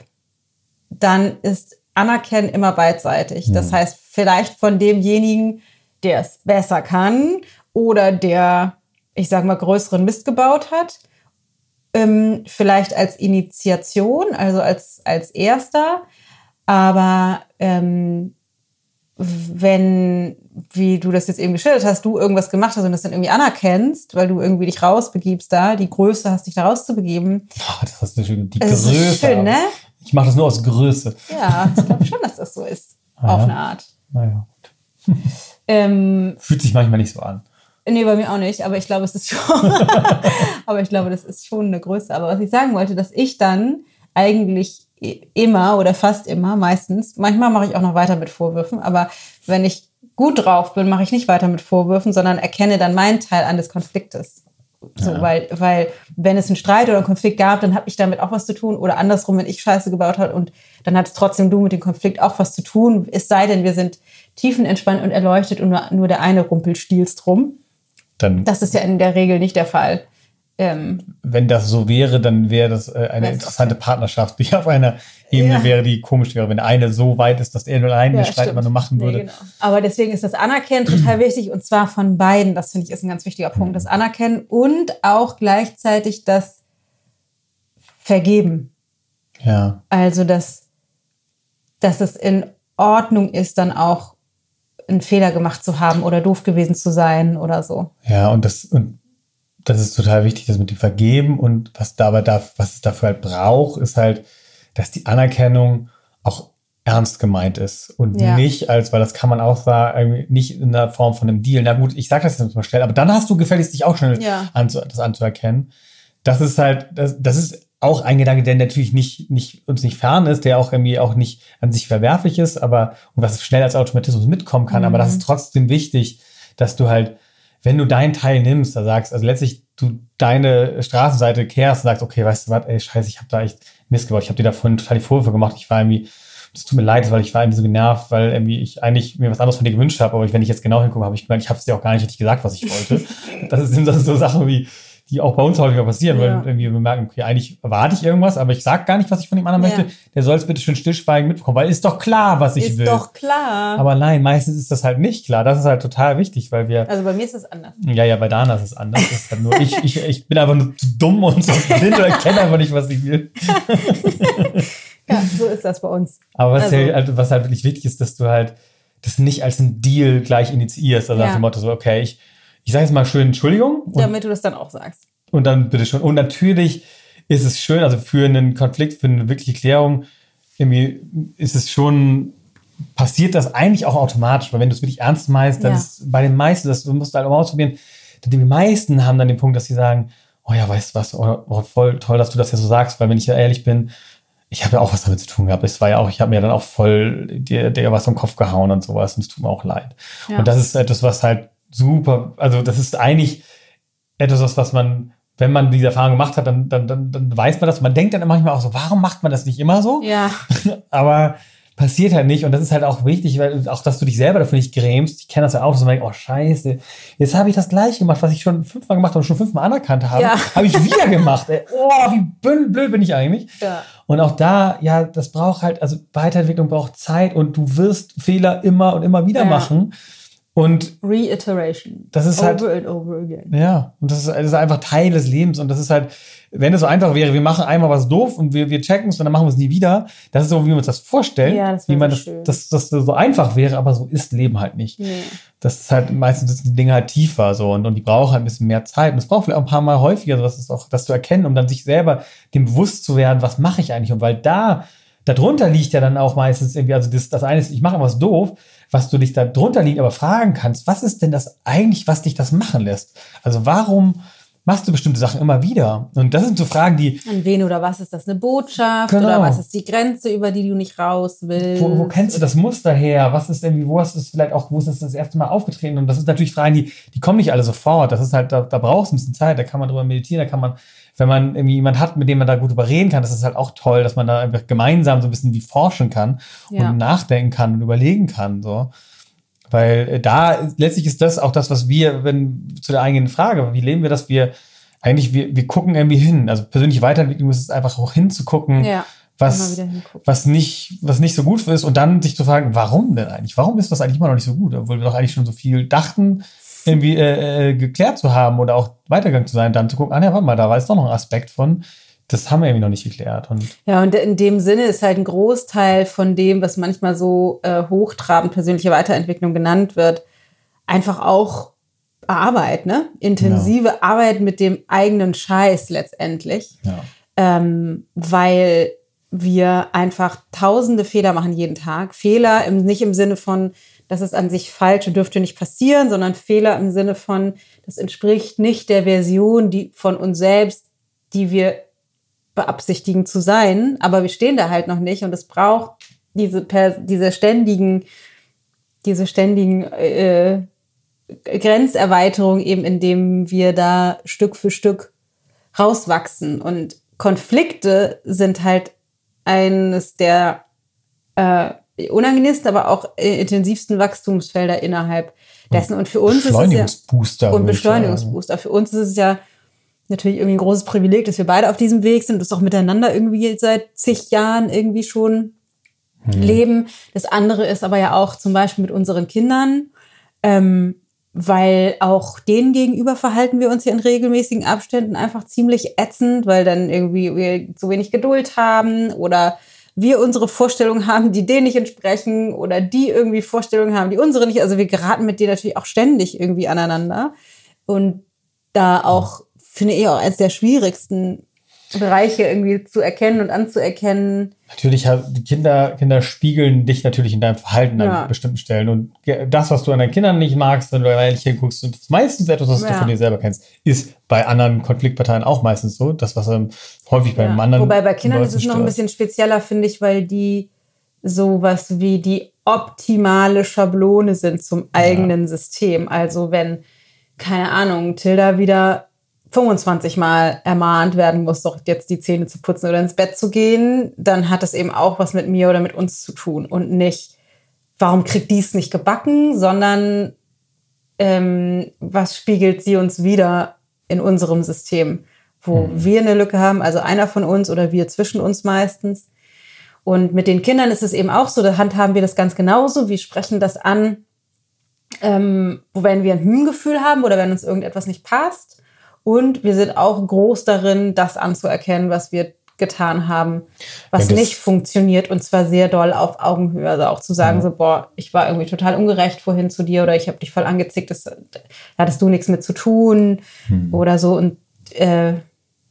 dann ist Anerkennen immer beidseitig. Das hm. heißt, vielleicht von demjenigen, der es besser kann oder der, ich sag mal, größeren Mist gebaut hat. Ähm, vielleicht als Initiation, also als, als erster. Aber ähm, wenn, wie du das jetzt eben geschildert hast, du irgendwas gemacht hast und das dann irgendwie anerkennst, weil du irgendwie dich rausbegibst da, die Größe hast, dich da rauszubegeben. Oh, das hast du schön, die Größe. Ist schön, ne? Ich mache das nur aus Größe. Ja, ich glaube schon, dass das so ist. Ah, auf eine Art. Naja, gut. Ähm, Fühlt sich manchmal nicht so an. Nee, bei mir auch nicht, aber ich glaube, es ist schon. aber ich glaube, das ist schon eine Größe. Aber was ich sagen wollte, dass ich dann eigentlich immer oder fast immer, meistens, manchmal mache ich auch noch weiter mit Vorwürfen, aber wenn ich gut drauf bin, mache ich nicht weiter mit Vorwürfen, sondern erkenne dann meinen Teil an des Konfliktes So, ja. weil, weil, wenn es einen Streit oder einen Konflikt gab, dann habe ich damit auch was zu tun. Oder andersrum, wenn ich Scheiße gebaut habe und dann hat es trotzdem du mit dem Konflikt auch was zu tun. Es sei denn, wir sind tiefenentspannt und erleuchtet und nur, nur der eine rumpelt stielst drum. Dann, das ist ja in der Regel nicht der Fall. Ähm, Wenn das so wäre, dann wäre das äh, eine interessante. Partnerschaft, die auf einer Ebene ja. wäre, die komisch wäre, wenn eine so weit ist, dass er nur einen ja, Streit immer nur machen würde. Nee, genau. Aber deswegen ist das Anerkennen total wichtig und zwar von beiden. Das finde ich ist ein ganz wichtiger Punkt. Das Anerkennen und auch gleichzeitig das Vergeben. Ja. Also, dass, dass es in Ordnung ist, dann auch einen Fehler gemacht zu haben oder doof gewesen zu sein oder so. Ja, und das, und das ist total wichtig, das mit dem Vergeben und was dabei darf, was es dafür halt braucht, ist halt, dass die Anerkennung auch ernst gemeint ist und ja. nicht als, weil das kann man auch sagen, nicht in der Form von einem Deal. Na gut, ich sage das jetzt mal schnell, aber dann hast du gefälligst dich auch schnell ja. anzu, das anzuerkennen. Das ist halt, das, das ist auch ein Gedanke, der natürlich nicht, nicht, uns nicht fern ist, der auch irgendwie auch nicht an sich verwerflich ist, aber, und was schnell als Automatismus mitkommen kann, mhm. aber das ist trotzdem wichtig, dass du halt wenn du deinen Teil nimmst, da sagst, also letztlich du deine Straßenseite kehrst und sagst, okay, weißt du was, ey, scheiße, ich habe da echt Mist gebaut, ich habe dir da vorhin total die Vorwürfe gemacht, ich war irgendwie, es tut mir leid, weil ich war irgendwie so genervt, weil irgendwie ich eigentlich mir was anderes von dir gewünscht habe, aber wenn ich jetzt genau hingucke, habe ich gemerkt, ich habe es dir auch gar nicht richtig gesagt, was ich wollte. das, ist so Sachen wie, die auch bei uns häufiger passieren, ja. weil irgendwie wir merken, okay, eigentlich erwarte ich irgendwas, aber ich sage gar nicht, was ich von dem anderen ja. möchte. Der soll es bitte schön stillschweigen mitbekommen, weil ist doch klar, was ich ist will. Ist doch klar. Aber nein, meistens ist das halt nicht klar. Das ist halt total wichtig, weil wir. Also bei mir ist es anders. Ja, ja, bei Dana ist es anders. Ist halt nur ich, ich, ich bin einfach nur zu dumm und so blind oder kenne einfach nicht, was ich will. ja, so ist das bei uns. Aber was, also. halt, was halt wirklich wichtig ist, dass du halt das nicht als ein Deal gleich initiierst. Also ja. nach dem Motto so, okay, ich ich sage jetzt mal schön Entschuldigung. Damit du das dann auch sagst. Und dann bitte schon. Und natürlich ist es schön, also für einen Konflikt, für eine wirkliche Klärung, irgendwie ist es schon, passiert das eigentlich auch automatisch, weil wenn du es wirklich ernst meinst, dann ja. ist bei den meisten, das, du musst halt auch mal ausprobieren, die meisten haben dann den Punkt, dass sie sagen, oh ja, weißt du was, oh, oh, voll toll, dass du das ja so sagst, weil wenn ich ja ehrlich bin, ich habe ja auch was damit zu tun gehabt. Es war ja auch, ich habe mir dann auch voll dir, dir was am Kopf gehauen und sowas und es tut mir auch leid. Ja. Und das ist etwas, was halt super, also das ist eigentlich etwas, was man, wenn man diese Erfahrung gemacht hat, dann, dann, dann, dann weiß man das. Man denkt dann manchmal auch so, warum macht man das nicht immer so? Ja. Aber passiert halt nicht. Und das ist halt auch wichtig, weil auch, dass du dich selber dafür nicht grämst. Ich kenne das ja auch, dass man denkt, oh scheiße, jetzt habe ich das gleich gemacht, was ich schon fünfmal gemacht habe und schon fünfmal anerkannt habe. Ja. Habe ich wieder gemacht. Ey. Oh, wie blöd bin ich eigentlich. Ja. Und auch da, ja, das braucht halt, also Weiterentwicklung braucht Zeit und du wirst Fehler immer und immer wieder ja. machen. Und Reiteration. Das ist halt over halt, and over again. Ja, und das ist, das ist, einfach Teil des Lebens. Und das ist halt, wenn es so einfach wäre, wir machen einmal was doof und wir, wir checken es und dann machen wir es nie wieder. Das ist so, wie wir uns das vorstellen. Ja, das wie man das, das, das, das so einfach wäre, aber so ist Leben halt nicht. Nee. Das ist halt, meistens sind die Dinge halt tiefer so und, und die brauchen halt ein bisschen mehr Zeit. Und es braucht vielleicht auch ein paar Mal häufiger, so, das ist auch, das zu erkennen, um dann sich selber dem bewusst zu werden, was mache ich eigentlich? Und weil da, darunter liegt ja dann auch meistens irgendwie, also das, das eine ist, ich mache was doof, was du dich da drunter liegt, aber fragen kannst, was ist denn das eigentlich, was dich das machen lässt? Also warum machst du bestimmte Sachen immer wieder? Und das sind so Fragen, die. An wen oder was ist das eine Botschaft? Genau. Oder was ist die Grenze, über die du nicht raus willst? Wo, wo kennst du das Muster her? Was ist irgendwie, wo hast du es vielleicht auch, wo ist das das erste Mal aufgetreten? Und das sind natürlich Fragen, die, die kommen nicht alle sofort. Das ist halt, da, da brauchst du ein bisschen Zeit, da kann man drüber meditieren, da kann man wenn man irgendwie jemand hat, mit dem man da gut überreden kann, das ist halt auch toll, dass man da einfach gemeinsam so ein bisschen wie forschen kann ja. und nachdenken kann und überlegen kann. So. Weil äh, da letztlich ist das auch das, was wir, wenn zu der eigenen Frage, wie leben wir das? Wir eigentlich, wir, wir gucken irgendwie hin. Also persönliche Weiterentwicklung ist es einfach auch hinzugucken, ja, was, was, nicht, was nicht so gut ist und dann sich zu fragen, warum denn eigentlich? Warum ist das eigentlich immer noch nicht so gut? Obwohl wir doch eigentlich schon so viel dachten, irgendwie äh, äh, geklärt zu haben oder auch weitergegangen zu sein, dann zu gucken, ah ja, warte mal, da war jetzt doch noch ein Aspekt von, das haben wir irgendwie noch nicht geklärt. Und ja, und in dem Sinne ist halt ein Großteil von dem, was manchmal so äh, hochtrabend persönliche Weiterentwicklung genannt wird, einfach auch Arbeit, ne? Intensive ja. Arbeit mit dem eigenen Scheiß letztendlich. Ja. Ähm, weil wir einfach tausende Fehler machen jeden Tag. Fehler im, nicht im Sinne von, das ist an sich falsch und dürfte nicht passieren, sondern Fehler im Sinne von, das entspricht nicht der Version die, von uns selbst, die wir beabsichtigen zu sein, aber wir stehen da halt noch nicht und es braucht diese, diese ständigen, diese ständigen äh, Grenzerweiterung eben, indem wir da Stück für Stück rauswachsen. Und Konflikte sind halt eines der äh, unangenehmsten, aber auch intensivsten Wachstumsfelder innerhalb dessen. Und für uns ist es ja und Beschleunigungsbooster. Für uns ist es ja natürlich irgendwie ein großes Privileg, dass wir beide auf diesem Weg sind und das auch miteinander irgendwie seit zig Jahren irgendwie schon hm. leben. Das andere ist aber ja auch zum Beispiel mit unseren Kindern, ähm, weil auch denen gegenüber verhalten wir uns ja in regelmäßigen Abständen einfach ziemlich ätzend, weil dann irgendwie wir zu wenig Geduld haben oder wir unsere Vorstellungen haben, die denen nicht entsprechen oder die irgendwie Vorstellungen haben, die unsere nicht. Also wir geraten mit denen natürlich auch ständig irgendwie aneinander. Und da auch, finde ich, auch eines der schwierigsten Bereiche irgendwie zu erkennen und anzuerkennen. Natürlich, die Kinder, Kinder spiegeln dich natürlich in deinem Verhalten ja. an bestimmten Stellen. Und das, was du an deinen Kindern nicht magst, wenn du ehrlich hinguckst, und das ist meistens etwas, was ja. du von dir selber kennst, ist bei anderen Konfliktparteien auch meistens so. Das, was ähm, häufig beim ja. anderen. Wobei bei Kindern ist es noch ein bisschen spezieller, finde ich, weil die sowas wie die optimale Schablone sind zum eigenen System. Also wenn, keine Ahnung, Tilda wieder 25 Mal ermahnt werden muss, doch jetzt die Zähne zu putzen oder ins Bett zu gehen, dann hat das eben auch was mit mir oder mit uns zu tun und nicht, warum kriegt die es nicht gebacken, sondern ähm, was spiegelt sie uns wieder in unserem System, wo mhm. wir eine Lücke haben, also einer von uns oder wir zwischen uns meistens. Und mit den Kindern ist es eben auch so, da handhaben wir das ganz genauso. Wir sprechen das an, ähm, wenn wir ein Hymngefühl haben oder wenn uns irgendetwas nicht passt und wir sind auch groß darin, das anzuerkennen, was wir getan haben, was ja, nicht funktioniert und zwar sehr doll auf Augenhöhe. Also auch zu sagen, ja. so, boah, ich war irgendwie total ungerecht vorhin zu dir oder ich habe dich voll angezickt, das, da hattest du nichts mit zu tun hm. oder so und äh,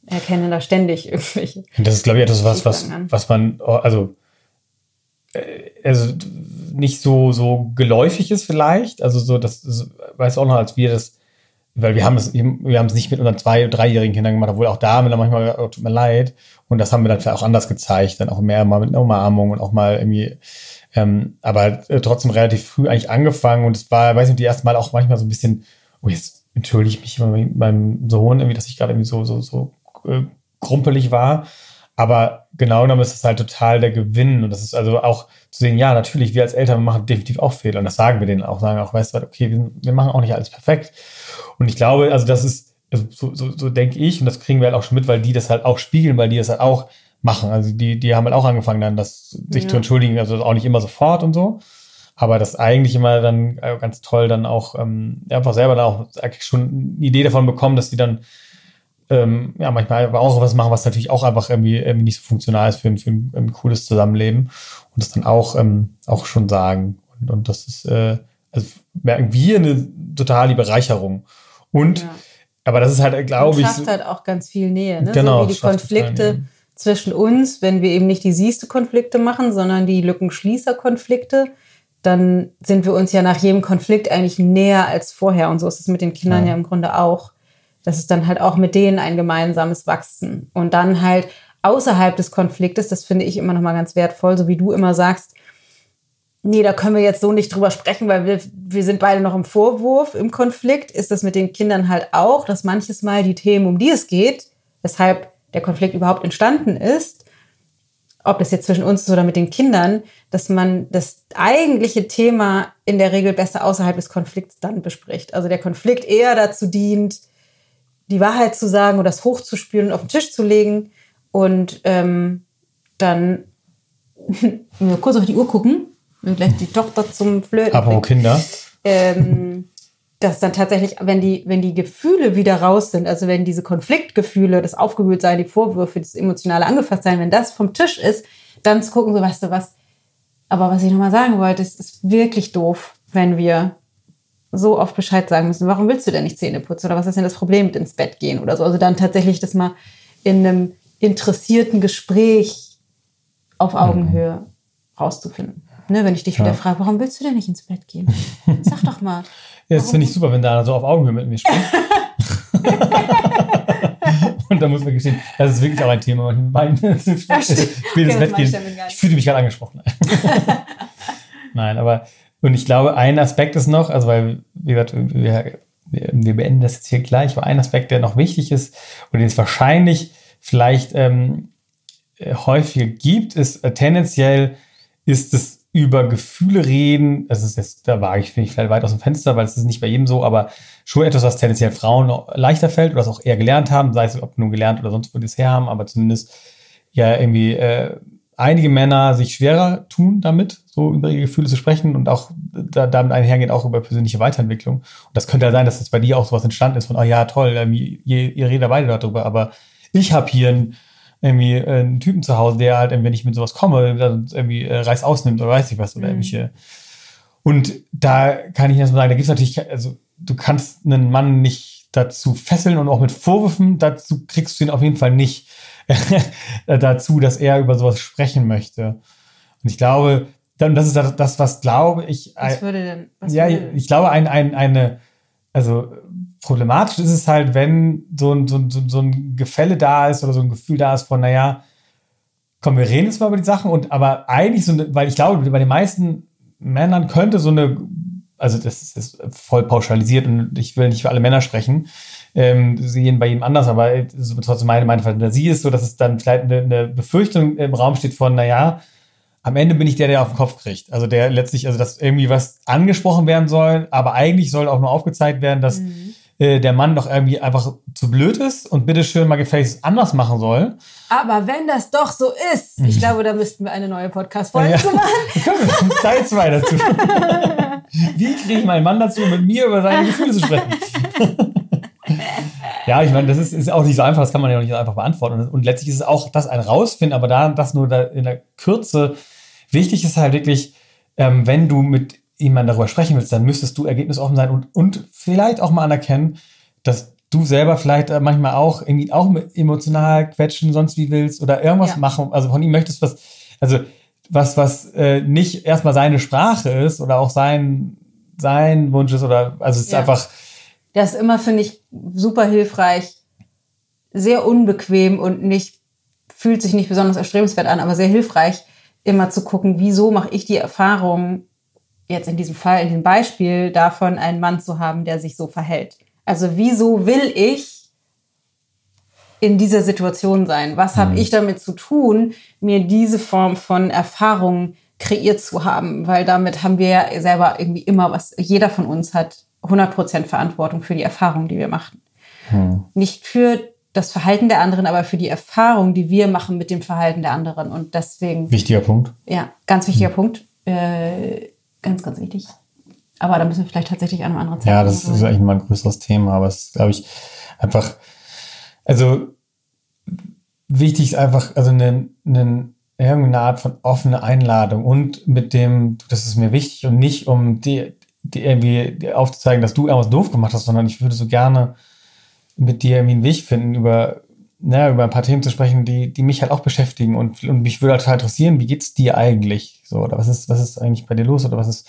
erkennen da ständig irgendwelche. Das ist, glaube ich, etwas, was, was, was man, also, äh, also nicht so, so geläufig ist vielleicht. Also so, das weiß auch noch, als wir das weil wir haben es, wir haben es nicht mit unseren zwei, dreijährigen Kindern gemacht, obwohl auch da haben wir dann manchmal, oh, tut mir leid. Und das haben wir dann vielleicht auch anders gezeigt, dann auch mehr mal mit einer Umarmung und auch mal irgendwie, ähm, aber äh, trotzdem relativ früh eigentlich angefangen und es war, weiß nicht, die erste Mal auch manchmal so ein bisschen, oh, jetzt entschuldige ich mich beim Sohn irgendwie, dass ich gerade irgendwie so, so, so äh, krumpelig war. Aber genau genommen ist es halt total der Gewinn. Und das ist also auch zu sehen, ja, natürlich, wir als Eltern machen definitiv auch Fehler. Und das sagen wir denen auch, sagen auch, weißt du, okay, wir, wir machen auch nicht alles perfekt. Und ich glaube, also das ist, also so, so, so denke ich, und das kriegen wir halt auch schon mit, weil die das halt auch spiegeln, weil die das halt auch machen. Also die, die haben halt auch angefangen, dann das sich ja. zu entschuldigen, also auch nicht immer sofort und so. Aber das eigentlich immer dann äh, ganz toll dann auch ähm, einfach selber dann auch eigentlich schon eine Idee davon bekommen, dass die dann ähm, ja manchmal aber auch was machen, was natürlich auch einfach irgendwie, irgendwie nicht so funktional ist für ein, für ein, ein cooles Zusammenleben und das dann auch, ähm, auch schon sagen. Und, und das ist, äh, also merken wir eine totale Bereicherung. Und, ja. aber das ist halt, glaube ich. schafft halt auch ganz viel Nähe, ne? Genau. So wie die Konflikte zwischen uns, wenn wir eben nicht die siehste Konflikte machen, sondern die Lückenschließer-Konflikte, dann sind wir uns ja nach jedem Konflikt eigentlich näher als vorher. Und so ist es mit den Kindern ja, ja im Grunde auch. Das ist dann halt auch mit denen ein gemeinsames Wachsen. Und dann halt außerhalb des Konfliktes, das finde ich immer noch mal ganz wertvoll, so wie du immer sagst, nee, da können wir jetzt so nicht drüber sprechen, weil wir, wir sind beide noch im Vorwurf, im Konflikt, ist das mit den Kindern halt auch, dass manches Mal die Themen, um die es geht, weshalb der Konflikt überhaupt entstanden ist, ob das jetzt zwischen uns ist oder mit den Kindern, dass man das eigentliche Thema in der Regel besser außerhalb des Konflikts dann bespricht. Also der Konflikt eher dazu dient, die Wahrheit zu sagen oder das hochzuspüren und auf den Tisch zu legen und ähm, dann kurz auf die Uhr gucken und gleich die Tochter zum Flöten. Apropos Kinder. Ähm, dass dann tatsächlich, wenn die, wenn die Gefühle wieder raus sind, also wenn diese Konfliktgefühle, das Aufgewühltsein, die Vorwürfe, das emotionale Angefasstsein, wenn das vom Tisch ist, dann zu gucken, so weißt du was. Aber was ich nochmal sagen wollte, ist, ist wirklich doof, wenn wir so oft Bescheid sagen müssen. Warum willst du denn nicht Zähne putzen? Oder was ist denn das Problem mit ins Bett gehen oder so? Also dann tatsächlich das mal in einem interessierten Gespräch auf Augenhöhe rauszufinden. Ne, wenn ich dich ja. wieder frage, warum willst du denn nicht ins Bett gehen? Sag doch mal. ja, das finde ich super, wenn da so auf Augenhöhe mit mir spricht. Und da muss man gestehen, das ist wirklich auch ein Thema. Mein, ich will ins Bett gehen. Ich fühle mich gerade angesprochen. Nein, aber Und ich glaube, ein Aspekt ist noch, also weil, wie gesagt, wir, wir beenden das jetzt hier gleich, aber ein Aspekt, der noch wichtig ist und den es wahrscheinlich vielleicht ähm, häufiger gibt, ist äh, tendenziell ist es über Gefühle reden, das ist jetzt, da wage ich, vielleicht weit aus dem Fenster, weil es ist nicht bei jedem so, aber schon etwas, was tendenziell Frauen leichter fällt oder es auch eher gelernt haben, sei es ob nun gelernt oder sonst wo die es her haben, aber zumindest ja irgendwie äh, einige Männer sich schwerer tun damit, so über ihre Gefühle zu sprechen und auch da, damit einhergeht auch über persönliche Weiterentwicklung. Und das könnte ja sein, dass jetzt bei dir auch sowas entstanden ist von, oh ja, toll, ihr, ihr redet beide darüber, aber ich habe hier ein irgendwie äh, einen Typen zu Hause, der halt, wenn ich mit sowas komme, dann irgendwie äh, Reis ausnimmt oder weiß ich was oder mhm. irgendwelche. Und da kann ich erstmal sagen, da gibt es natürlich, also du kannst einen Mann nicht dazu fesseln und auch mit Vorwürfen, dazu kriegst du ihn auf jeden Fall nicht dazu, dass er über sowas sprechen möchte. Und ich glaube, dann, das ist das, was glaube ich. Was würde denn? Was ja, würde ich glaube, ein, ein, eine, also problematisch ist es halt, wenn so ein, so, ein, so ein Gefälle da ist oder so ein Gefühl da ist von, naja, komm, wir reden jetzt mal über die Sachen und aber eigentlich so, eine, weil ich glaube, bei den meisten Männern könnte so eine, also das ist voll pauschalisiert und ich will nicht für alle Männer sprechen, ähm, sie gehen bei jedem anders, aber trotzdem meine, meine Fantasie ist so, dass es dann vielleicht eine, eine Befürchtung im Raum steht von, naja, am Ende bin ich der, der auf den Kopf kriegt. Also der letztlich, also dass irgendwie was angesprochen werden soll, aber eigentlich soll auch nur aufgezeigt werden, dass mhm. äh, der Mann doch irgendwie einfach zu blöd ist und bitteschön mal gefälligst anders machen soll. Aber wenn das doch so ist, ich mhm. glaube, da müssten wir eine neue Podcast-Folge ja. machen. Komm, Teil 2 dazu. Wie kriege ich meinen Mann dazu, mit mir über seine Gefühle zu sprechen? ja, ich meine, das ist, ist auch nicht so einfach, das kann man ja auch nicht so einfach beantworten. Und, und letztlich ist es auch das ein Rausfinden, aber da das nur da in der Kürze. Wichtig ist halt wirklich, ähm, wenn du mit jemandem darüber sprechen willst, dann müsstest du ergebnisoffen sein und, und vielleicht auch mal anerkennen, dass du selber vielleicht äh, manchmal auch irgendwie auch emotional quetschen, sonst wie willst oder irgendwas ja. machen. Also von ihm möchtest was, also was, was äh, nicht erstmal seine Sprache ist oder auch sein, sein Wunsch ist oder also es ist ja. einfach das ist immer, finde ich, super hilfreich, sehr unbequem und nicht, fühlt sich nicht besonders erstrebenswert an, aber sehr hilfreich, immer zu gucken, wieso mache ich die Erfahrung, jetzt in diesem Fall, in dem Beispiel, davon einen Mann zu haben, der sich so verhält. Also wieso will ich in dieser Situation sein? Was habe mhm. ich damit zu tun, mir diese Form von Erfahrung kreiert zu haben? Weil damit haben wir ja selber irgendwie immer was, jeder von uns hat 100% Verantwortung für die Erfahrung, die wir machen. Hm. Nicht für das Verhalten der anderen, aber für die Erfahrung, die wir machen mit dem Verhalten der anderen. Und deswegen. Wichtiger Punkt. Ja, ganz wichtiger hm. Punkt. Äh, ganz, ganz wichtig. Aber da müssen wir vielleicht tatsächlich an einem anderen Zeitpunkt. Ja, das ist eigentlich mal ein größeres Thema, aber es ist, glaube ich, einfach, also wichtig ist einfach, also eine, eine, irgendeine Art von offene Einladung und mit dem, das ist mir wichtig und nicht um die, die irgendwie aufzuzeigen, dass du irgendwas doof gemacht hast, sondern ich würde so gerne mit dir irgendwie einen Weg finden, über, na, über ein paar Themen zu sprechen, die, die mich halt auch beschäftigen und, und mich würde halt total interessieren, wie geht's dir eigentlich? So, oder was ist, was ist eigentlich bei dir los? Oder was ist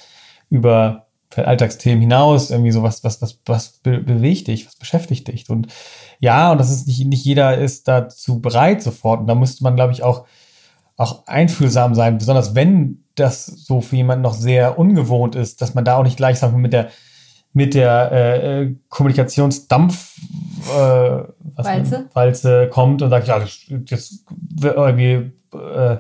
über Alltagsthemen hinaus irgendwie so was, was, was, was be bewegt dich, was beschäftigt dich? Und ja, und das ist nicht, nicht jeder ist dazu bereit sofort. Und da müsste man, glaube ich, auch, auch einfühlsam sein, besonders wenn das so für jemanden noch sehr ungewohnt ist, dass man da auch nicht gleich sagen mit der mit der äh, äh Kommunikationsdampf äh, Walze? Walze kommt und sagt, ja, das irgendwie äh,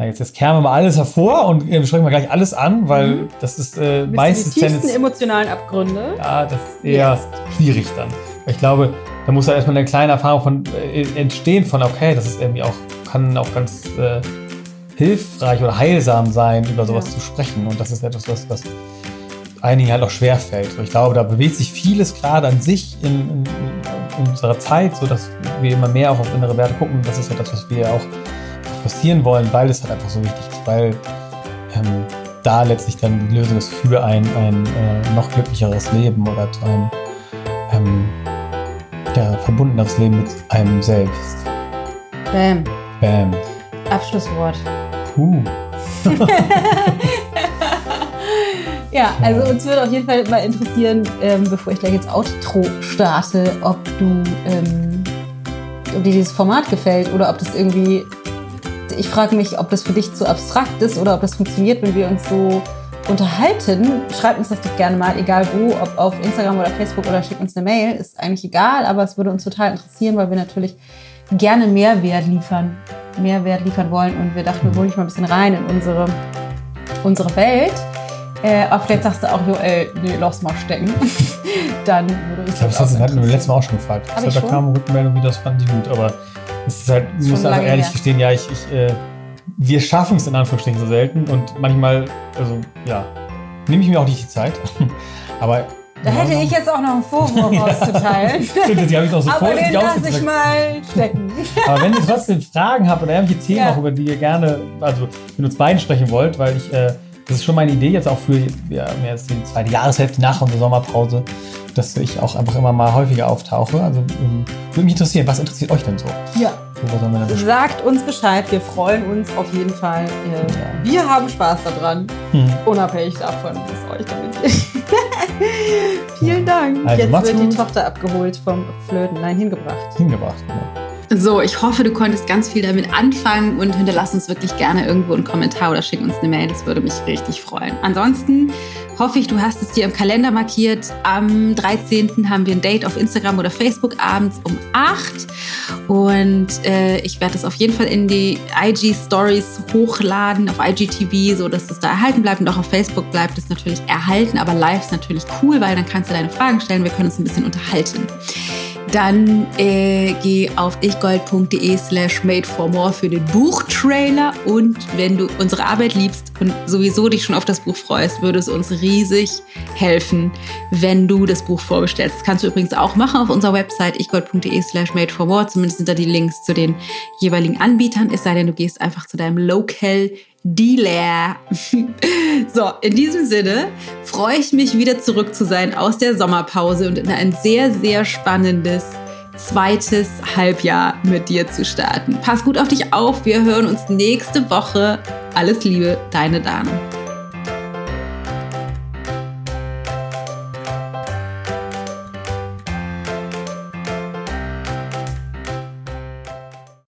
na jetzt, jetzt kehren wir mal alles hervor und wir sprechen mal gleich alles an, weil mhm. das ist äh, meistens die tiefsten emotionalen Abgründe. Ja, das ist eher yes. schwierig dann. Ich glaube, da muss ja erstmal eine kleine Erfahrung von äh, entstehen von, okay, das ist irgendwie auch, kann auch ganz äh, hilfreich oder heilsam sein, über sowas ja. zu sprechen. Und das ist etwas, was, was einigen halt auch schwer fällt. ich glaube, da bewegt sich vieles gerade an sich in, in, in, unserer Zeit, sodass wir immer mehr auch auf innere Werte gucken. Das ist etwas, was wir auch passieren wollen, weil es halt einfach so wichtig ist, weil ähm, da letztlich dann die Lösung ist für ein, ein äh, noch glücklicheres Leben oder ein ähm, ja, verbundeneres Leben mit einem selbst. Bam. Bam. Abschlusswort. Puh. ja, also uns würde auf jeden Fall mal interessieren, ähm, bevor ich gleich jetzt Outro starte, ob du, ähm, ob dir dieses Format gefällt oder ob das irgendwie, ich frage mich, ob das für dich zu abstrakt ist oder ob das funktioniert, wenn wir uns so unterhalten, schreibt uns das doch gerne mal, egal wo, ob auf Instagram oder Facebook oder schickt uns eine Mail, ist eigentlich egal, aber es würde uns total interessieren, weil wir natürlich gerne Mehrwert liefern, Mehrwert liefern wollen. Und wir dachten, wir holen dich mal ein bisschen rein in unsere, unsere Welt. Äh, aber vielleicht sagst du auch, Joel, nee, lass mal stecken. Dann würde ich glaube, das hatten wir letztes Mal auch schon gefragt. Hab ich da schon? kam Rückmeldung, wie das fanden die gut, aber es ist halt, ich muss einfach ehrlich her. gestehen, ja, ich, ich äh, wir schaffen es in Anführungsstrichen so selten und manchmal, also ja, nehme ich mir auch nicht die Zeit. aber da hätte ich jetzt auch noch einen Vorwurf auszuteilen. Stimmt, die habe ich noch so Aber den lasse ich mal stecken. Aber wenn ihr trotzdem Fragen habt oder irgendwelche Themen ja. auch, über die ihr gerne, also mit uns beiden sprechen wollt, weil ich, äh, das ist schon meine Idee jetzt auch für ja, als die zweite Jahreshälfte nach unserer Sommerpause, dass ich auch einfach immer mal häufiger auftauche. Also ähm, würde mich interessieren, was interessiert euch denn so? Ja. Sagt uns Bescheid, wir freuen uns auf jeden Fall. Äh, ja. Wir haben Spaß daran, hm. unabhängig davon, es euch damit geht. Vielen Dank. Also, Jetzt wird gut. die Tochter abgeholt vom Flöten. Nein, hingebracht. Hingebracht, genau. So, ich hoffe, du konntest ganz viel damit anfangen und hinterlass uns wirklich gerne irgendwo einen Kommentar oder schick uns eine Mail. Das würde mich richtig freuen. Ansonsten hoffe ich, du hast es dir im Kalender markiert. Am 13. haben wir ein Date auf Instagram oder Facebook abends um 8. Und äh, ich werde es auf jeden Fall in die IG-Stories hochladen, auf IGTV, so dass es da erhalten bleibt. Und auch auf Facebook bleibt es natürlich erhalten. Aber live ist natürlich cool, weil dann kannst du deine Fragen stellen. Wir können uns ein bisschen unterhalten dann äh, geh auf ichgold.de slash made for more für den Buchtrailer und wenn du unsere Arbeit liebst und sowieso dich schon auf das Buch freust, würde es uns riesig helfen, wenn du das Buch vorbestellst. Das kannst du übrigens auch machen auf unserer Website ichgold.de slash made for more. Zumindest sind da die Links zu den jeweiligen Anbietern. Es sei denn, du gehst einfach zu deinem Local Dealer. so, in diesem Sinne freue ich mich wieder zurück zu sein aus der Sommerpause und in ein sehr, sehr spannendes zweites Halbjahr mit dir zu starten. Pass gut auf dich auf. Wir hören uns nächste Woche. Alles Liebe, deine Dana.